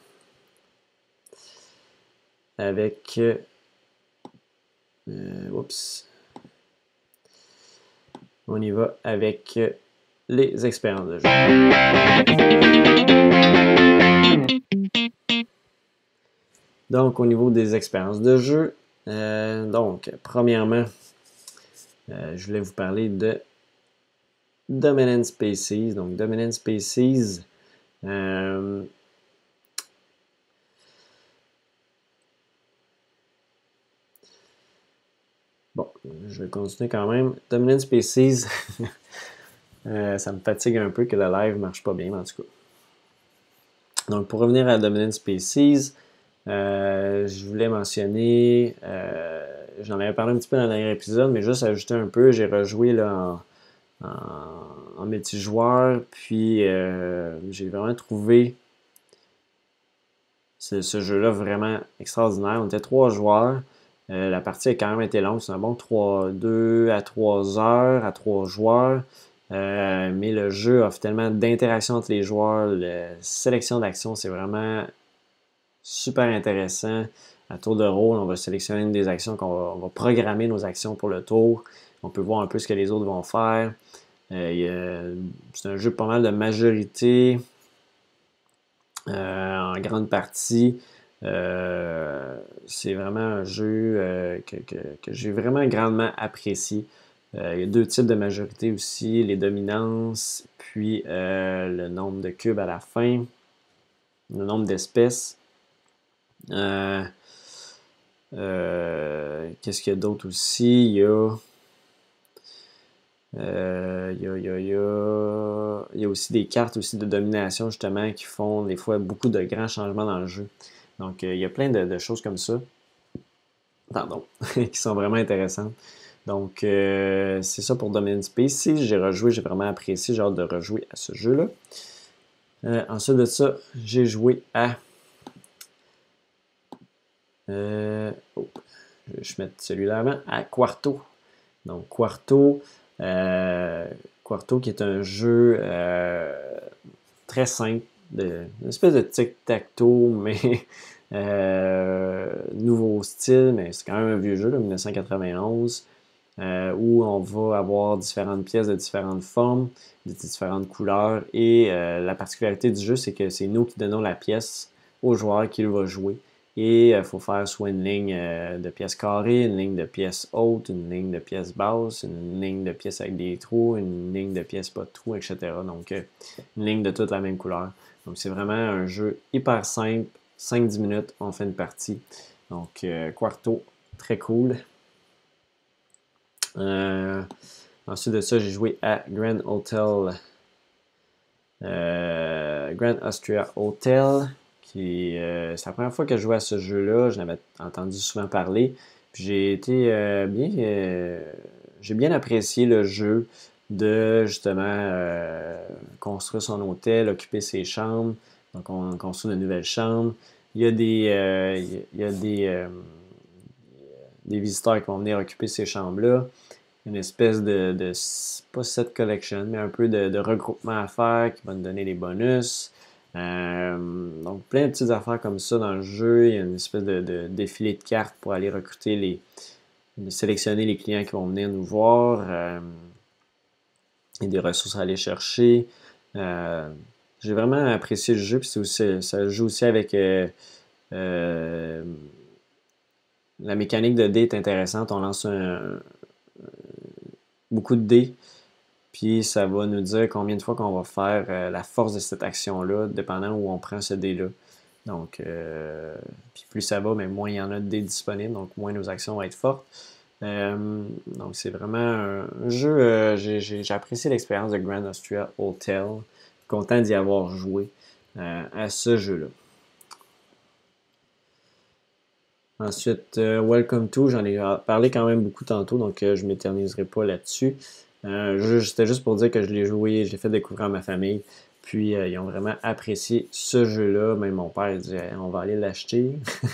avec. oups. On y va avec les expériences de jeu. Donc, au niveau des expériences de jeu, euh, donc, premièrement, euh, je voulais vous parler de Dominant Species. Donc, Dominant Species, euh, Bon, je vais continuer quand même. Dominant Species, ça me fatigue un peu que le live ne marche pas bien, en tout cas. Donc, pour revenir à Dominant Species, euh, je voulais mentionner, euh, j'en avais parlé un petit peu dans le dernier épisode, mais juste ajouter un peu, j'ai rejoué là, en, multijoueur, puis euh, j'ai vraiment trouvé ce, jeu-là vraiment extraordinaire. On était trois joueurs. la partie a quand même été longue, c'est un bon 3, 2 à 3 heures à 3 joueurs. mais le jeu offre tellement d'interactions entre les joueurs, la sélection d'actions, c'est vraiment super intéressant. À tour de rôle, on va sélectionner une des actions qu'on va, programmer nos actions pour le tour. On peut voir un peu ce que les autres vont faire. Euh, c'est un jeu pas mal de majorité euh, en grande partie. Euh, c'est vraiment un jeu que, que j'ai vraiment grandement apprécié. il y a deux types de majorité aussi, les dominances, puis le nombre de cubes à la fin, le nombre d'espèces. Euh, euh, qu'est-ce qu'il y a d'autre aussi? Il y a, euh, il, y a, y a, il, y a, aussi des cartes aussi de domination justement qui font des fois beaucoup de grands changements dans le jeu. Donc il y a plein de, choses comme ça. Pardon, qui sont vraiment intéressantes. Donc, c'est ça pour Domain Space. J'ai rejoué, j'ai vraiment apprécié. J'ai hâte de rejouer à ce jeu-là. ensuite de ça, j'ai joué à. Oh, je vais mettre celui-là avant. À Quarto. Donc, Quarto. Quarto qui est un jeu très simple, une espèce de tic-tac-toe, mais euh, nouveau style, mais c'est quand même un vieux jeu, de 1991, euh, où on va avoir différentes pièces de différentes formes, de différentes couleurs, et euh, la particularité du jeu, c'est que c'est nous qui donnons la pièce au joueur qui va jouer. Et il faut faire soit une ligne de pièces carrées, une ligne de pièces hautes, une ligne de pièces basses, une ligne de pièces avec des trous, une ligne de pièces pas de trous, etc. Donc, une ligne de toute la même couleur. Donc, c'est vraiment un jeu hyper simple. 5-10 minutes, on fait une partie. Donc, euh, Quarto, très cool. Euh, ensuite de ça, j'ai joué à Grand Hotel. Euh, Grand Austria Hotel. Qui, c'est la première fois que je jouais à ce jeu-là. Je l'avais entendu souvent parler. j'ai été bien. j'ai bien apprécié le jeu de justement euh, construire son hôtel, occuper ses chambres. Donc, on construit de nouvelles chambres. Il y a des, euh, il y a des, euh, des visiteurs qui vont venir occuper ces chambres-là. Une espèce de, de, pas set collection, mais un peu de, regroupement à faire qui va nous donner des bonus. Donc, plein de petites affaires comme ça dans le jeu. Il y a une espèce de, défilé de cartes pour aller recruter les, sélectionner les clients qui vont venir nous voir et des ressources à aller chercher. Euh, j'ai vraiment apprécié le jeu, puis ça joue aussi avec euh, euh, la mécanique de dés est intéressante. On lance beaucoup de dés, puis ça va nous dire combien de fois qu'on va faire la force de cette action-là, dépendant où on prend ce dé-là. Donc, puis plus ça va, mais moins il y en a de dés disponibles, donc moins nos actions vont être fortes. Euh, donc, c'est vraiment un jeu. Euh, j'ai apprécié l'expérience de Grand Austria Hotel. Content d'y avoir joué euh, à ce jeu-là. Ensuite, Welcome to, j'en ai parlé quand même beaucoup tantôt, donc je ne m'éterniserai pas là-dessus. C'était juste pour dire que je l'ai joué, je l'ai fait découvrir à ma famille. Puis ils ont vraiment apprécié ce jeu-là. Même mon père disait on va aller l'acheter.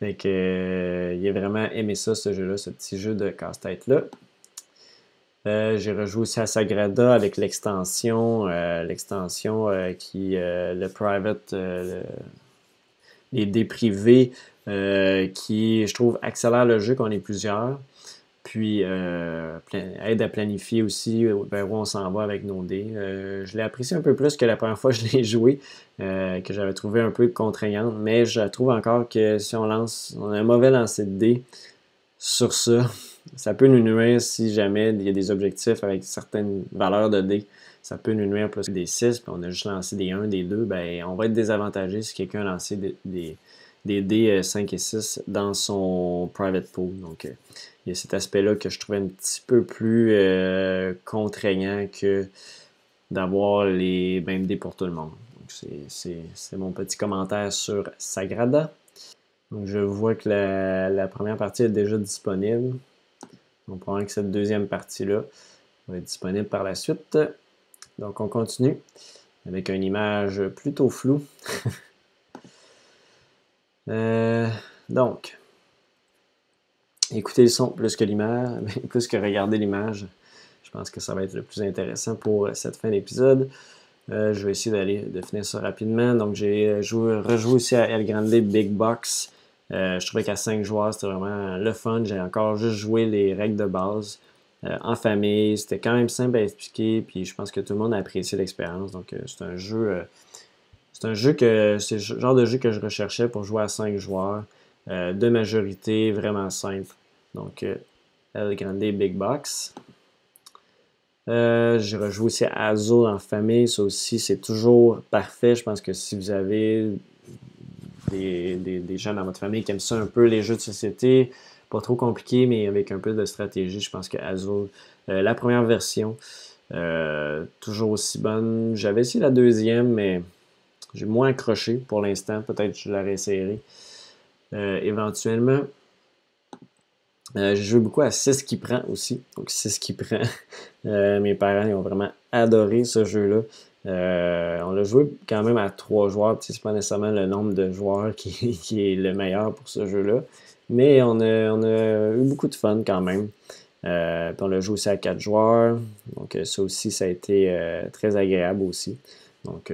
Fait que, euh, il a vraiment aimé ça, ce jeu-là, ce petit jeu de casse-tête-là. Euh, j'ai rejoué aussi à Sagrada avec l'extension, euh, l'extension qui, le private, les dés privés, qui, je trouve, accélère le jeu qu'on est plusieurs. Puis aide à planifier aussi vers où on s'en va avec nos dés. je l'ai apprécié un peu plus que la première fois que je l'ai joué. Euh, que j'avais trouvé un peu contraignante, mais je trouve encore que si on lance, on a un mauvais lancer de dés sur ça, ça peut nous nuire si jamais il y a des objectifs avec certaines valeurs de dés. Ça peut nous nuire plus que des 6, puis on a juste lancé des 1, des 2, ben, on va être désavantagé si quelqu'un a lancé des, des, dés 5 euh, et 6 dans son private pool. Donc, euh, il y a cet aspect-là que je trouvais un petit peu plus contraignant que d'avoir les mêmes dés pour tout le monde c'est mon petit commentaire sur Sagrada. Je vois que la, première partie est déjà disponible. Donc, probablement que cette deuxième partie-là va être disponible par la suite. Donc, on continue avec une image plutôt floue. Euh, donc, écoutez le son plus que l'image, plus que regarder l'image. Je pense que ça va être le plus intéressant pour cette fin d'épisode. Euh, je vais essayer d'aller de finir ça rapidement. Donc j'ai euh, rejoué aussi à El Grande Big Box. Euh, je trouvais qu'à 5 joueurs, c'était vraiment le fun. J'ai encore juste joué les règles de base en famille. C'était quand même simple à expliquer. Puis je pense que tout le monde a apprécié l'expérience. Donc c'est un jeu. c'est un jeu que. C'est le genre de jeu que je recherchais pour jouer à 5 joueurs. de majorité, vraiment simple. Donc El Grande Big Box. Euh, j'ai rejoué aussi Azul en famille. Ça aussi, c'est toujours parfait. Je pense que si vous avez des, des, gens dans votre famille qui aiment ça un peu, les jeux de société, pas trop compliqué, mais avec un peu de stratégie, je pense que Azul, euh, la première version, euh, toujours aussi bonne. J'avais essayé la deuxième, mais j'ai moins accroché pour l'instant. Peut-être que je la réessayerai éventuellement. J'ai joué beaucoup à 6 qui prend aussi. Donc 6 qui prend. mes parents ils ont vraiment adoré ce jeu-là. on l'a joué quand même à 3 joueurs. C'est pas nécessairement le nombre de joueurs qui, est le meilleur pour ce jeu-là. Mais on a, eu beaucoup de fun quand même. Euh, on l'a joué aussi à 4 joueurs. Donc euh, ça aussi, ça a été euh, très agréable aussi. Donc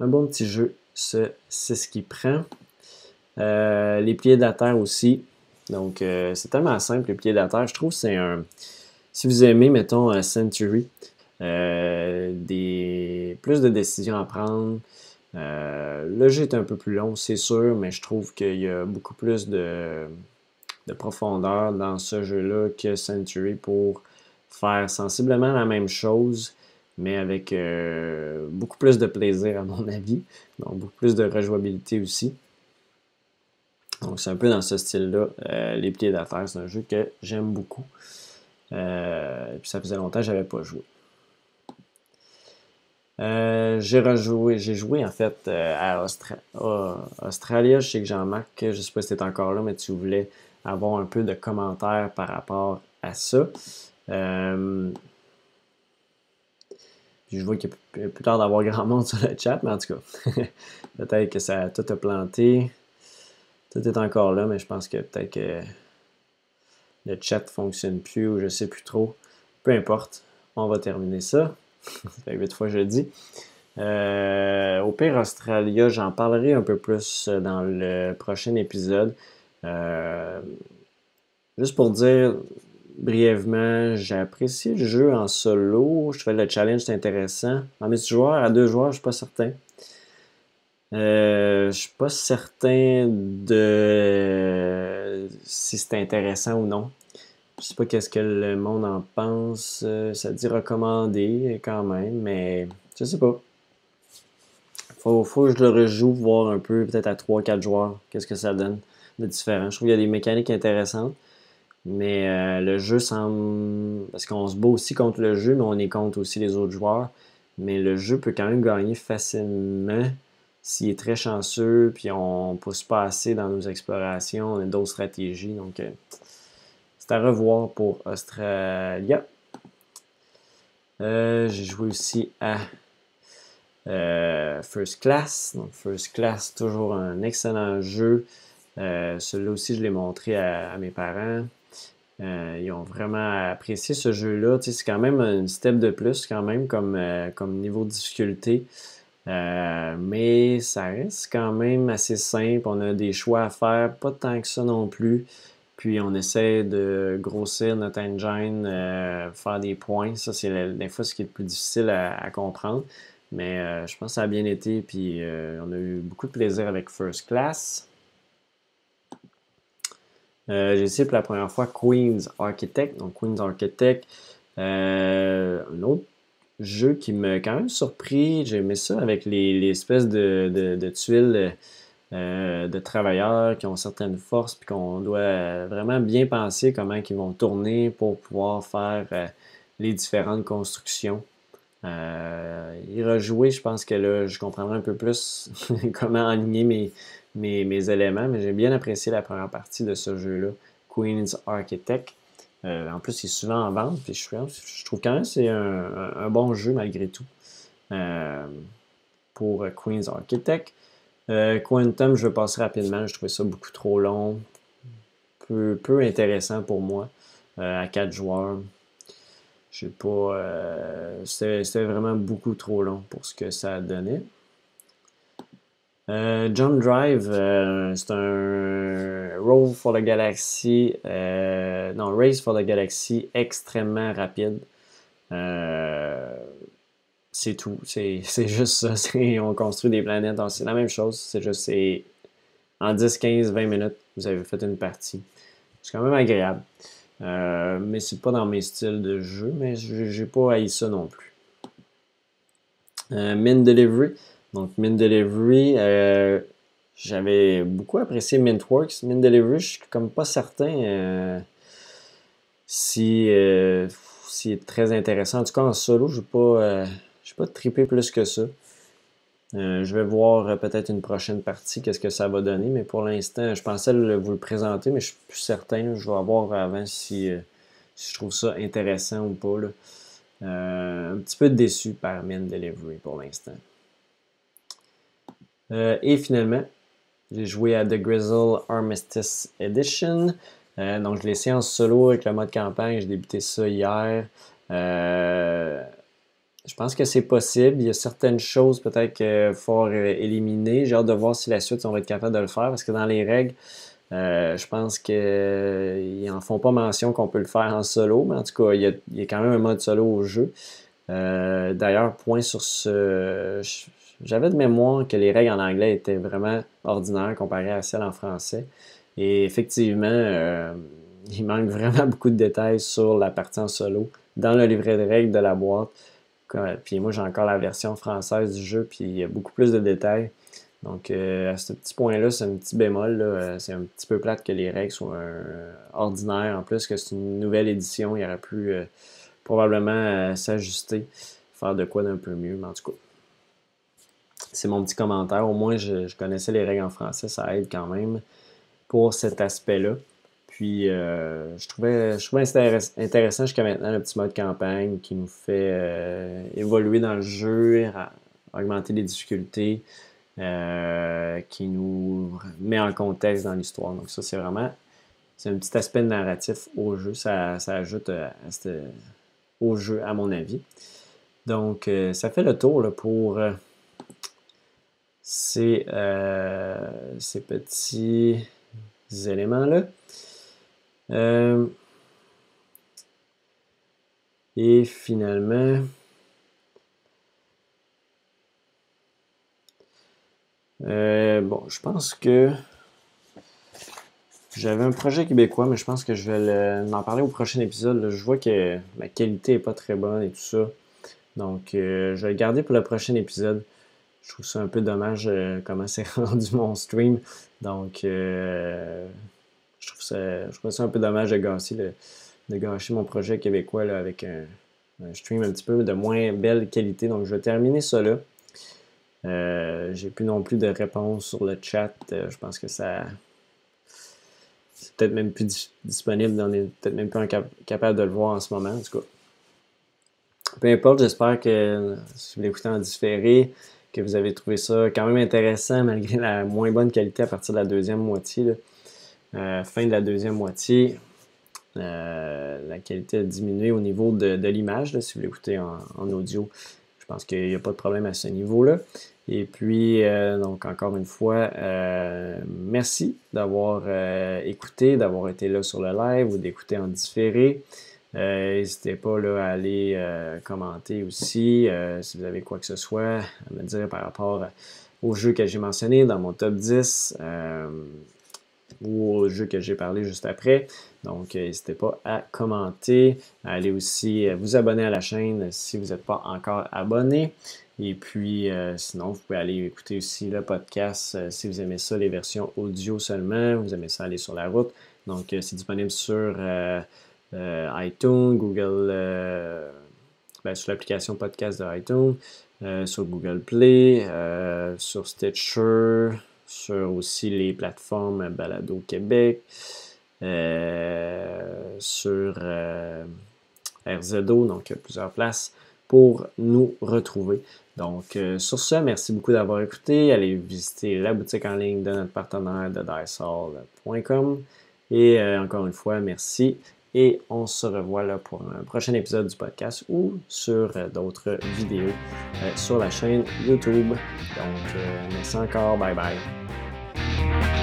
un bon petit jeu, c'est ce qui prend. les pliés de la terre aussi. Donc c'est tellement simple, les pliés de la terre. Je trouve que c'est un... Si vous aimez, mettons, Century, des, plus de décisions à prendre, le jeu est un peu plus long, c'est sûr, mais je trouve qu'il y a beaucoup plus de, de profondeur dans ce jeu-là que Century pour faire sensiblement la même chose, mais avec euh, beaucoup plus de plaisir à mon avis, donc beaucoup plus de rejouabilité aussi. Donc c'est un peu dans ce style-là. Euh, les pieds d'affaires, c'est un jeu que j'aime beaucoup. Euh, et puis ça faisait longtemps que je n'avais pas joué. j'ai rejoué, j'ai joué en fait à, Australia. Je sais que Jean-Marc, je ne sais pas si tu encore là, mais tu voulais avoir un peu de commentaires par rapport à ça. Euh, je vois qu'il y a plus tard d'avoir grand monde sur le chat, mais en tout cas, peut-être que ça a tout planté. Tout est encore là, mais je pense que peut-être que le chat ne fonctionne plus ou je sais plus trop. Peu importe, on va terminer ça. ça fait huit fois que je le dis. Euh, au pire, Australia, j'en parlerai un peu plus dans le prochain épisode. Euh, juste pour dire brièvement, j'ai apprécié le jeu en solo. Je fais le challenge, c'est intéressant. En multijoueur, à deux joueurs, je suis pas certain. Euh, je suis pas certain de si c'est intéressant ou non. Je sais pas qu'est-ce que le monde en pense. Ça dit recommander quand même, mais je sais pas. Faut, faut que je le rejoue, voir un peu, peut-être à 3-4 joueurs, qu'est-ce que ça donne de différent. Je trouve qu'il y a des mécaniques intéressantes, mais euh, le jeu semble. Parce qu'on se bat aussi contre le jeu, mais on est contre aussi les autres joueurs. Mais le jeu peut quand même gagner facilement s'il est très chanceux, puis on ne pousse pas assez dans nos explorations, on a d'autres stratégies. Donc, euh, c'est à revoir pour Australia. Euh, j'ai joué aussi à First Class. Donc, First Class, toujours un excellent jeu. Euh, celui-là aussi, je l'ai montré à, mes parents. Euh, ils ont vraiment apprécié ce jeu-là. c'est quand même un step de plus, quand même, comme, euh, comme niveau de difficulté. Mais ça reste quand même assez simple. On a des choix à faire, pas tant que ça non plus. Puis on essaie de grossir notre engine, faire des points. Ça, c'est des fois ce qui est le plus difficile à, comprendre. Mais je pense que ça a bien été. Puis on a eu beaucoup de plaisir avec First Class. Euh, j'ai essayé pour la première fois Queen's Architect. Donc, Queen's Architect, euh, un autre jeu qui m'a quand même surpris. J'ai aimé ça avec les, espèces de, tuiles euh, de travailleurs qui ont certaines forces, puis qu'on doit vraiment bien penser comment ils vont tourner pour pouvoir faire les différentes constructions. y rejouer, je pense que là, je comprendrai un peu plus comment aligner mes, éléments, mais j'ai bien apprécié la première partie de ce jeu-là, Queen's Architect. Euh, en plus, c'est souvent en vente, je, trouve quand même que c'est un, bon jeu malgré tout euh, pour Queen's Architect. Euh, Quantum, je vais passer rapidement, je trouvais ça beaucoup trop long, peu, intéressant pour moi à quatre joueurs. J'ai pas. C'était vraiment beaucoup trop long pour ce que ça donnait. Euh, John Drive, euh, c'est un Roll for the Galaxy, euh, non, Race for the Galaxy extrêmement rapide. c'est tout, c'est juste ça. On construit des planètes, c'est la même chose, c'est juste en 10, 15, 20 minutes, vous avez fait une partie. C'est quand même agréable. mais c'est pas dans mes styles de jeu, mais j'ai pas haï ça non plus. Min Delivery, donc, Mint Delivery, euh, j'avais beaucoup apprécié Mintworks. Mint Delivery, je suis comme pas certain euh, si, euh, si est très intéressant. En tout cas, en solo, je n'ai pas, pas trippé plus que ça. je vais voir peut-être une prochaine partie, qu'est-ce que ça va donner, mais pour l'instant, je pensais vous le présenter, mais je suis plus certain. Je vais voir avant si, je trouve ça intéressant ou pas. un petit peu déçu par Min Delivery pour l'instant. et finalement, j'ai joué à The Grizzle Armistice Edition. Euh, donc, essayé en solo avec le mode campagne. J'ai débuté ça hier. Euh, je pense que c'est possible. Il y a certaines choses peut-être qu'il faut éliminer. J'ai hâte de voir si la suite, on va être capable de le faire parce que dans les règles, euh, je pense qu'ils n'en font pas mention qu'on peut le faire en solo, mais en tout cas, il y a, il y a quand même un mode solo au jeu. D'ailleurs, point sur ce. J'avais de mémoire que les règles en anglais étaient vraiment ordinaires comparées à celles en français. Et effectivement, euh, il manque vraiment beaucoup de détails sur la partie en solo dans le livret de règles de la boîte. Puis moi, j'ai encore la version française du jeu, puis il y a beaucoup plus de détails. Donc, euh, à ce petit point-là, c'est un petit bémol. Euh, c'est un petit peu plate que les règles soient ordinaires. En plus, que c'est une nouvelle édition, il aurait pu probablement s'ajuster, faire de quoi d'un peu mieux. Mais en tout cas, c'est mon petit commentaire. Au moins, je, connaissais les règles en français, ça aide quand même pour cet aspect-là. Puis, euh, je, trouvais, je trouvais intéressant jusqu'à maintenant le petit mode campagne qui nous fait euh, évoluer dans le jeu, augmenter les difficultés, euh, qui nous met en contexte dans l'histoire. Donc, ça, c'est vraiment c'est un petit aspect narratif au jeu. Ça, ça ajoute au jeu, à mon avis. Donc, ça fait le tour pour ces, ces petits éléments-là. Euh, et finalement, euh, bon, je pense que j'avais un projet québécois, mais je pense que je vais en parler au prochain épisode. Je vois que la qualité n'est pas très bonne et tout ça. Donc, euh, je vais le garder pour le prochain épisode. Je trouve ça un peu dommage comment c'est rendu mon stream. Donc, euh, je, trouve ça, je trouve ça un peu dommage de gâcher, de gâcher mon projet québécois avec un, stream un petit peu de moins belle qualité. Donc, je vais terminer ça là. Euh, j'ai plus non plus de réponses sur le chat. Euh, je pense que ça. C'est peut-être même plus disponible. On est peut-être même plus capable de le voir en ce moment. Peu importe, j'espère que si vous l'écoutez en différé, que vous avez trouvé ça quand même intéressant malgré la moins bonne qualité à partir de la deuxième moitié. Euh, fin de la deuxième moitié, euh, la qualité a diminué au niveau de, l'image. Si vous l'écoutez en, audio, je pense qu'il n'y a pas de problème à ce niveau-là. Et puis, euh, donc encore une fois, merci d'avoir écouté, d'avoir été là sur le live ou d'écouter en différé. Euh, n'hésitez pas là, à aller euh, commenter aussi euh, si vous avez quoi que ce soit à me dire par rapport au jeu que j'ai mentionné dans mon top 10 ou au jeu que j'ai parlé juste après. Donc, n'hésitez pas à commenter, à aller aussi vous abonner à la chaîne si vous n'êtes pas encore abonné. Et puis, sinon, vous pouvez aller écouter aussi le podcast si vous aimez ça, les versions audio seulement. Vous aimez ça aller sur la route. Donc, c'est disponible sur iTunes, Google, euh, ben, sur l'application podcast de iTunes, euh, sur Google Play, sur Stitcher, sur aussi les plateformes Balado Québec, sur RZO, donc plusieurs places pour nous retrouver. Donc, sur ce, merci beaucoup d'avoir écouté. Allez visiter la boutique en ligne de notre partenaire de dicehall.com. Et encore une fois, merci et on se revoit là pour un prochain épisode du podcast ou sur euh, d'autres vidéos euh, sur la chaîne YouTube. Donc, euh, merci encore. Bye bye.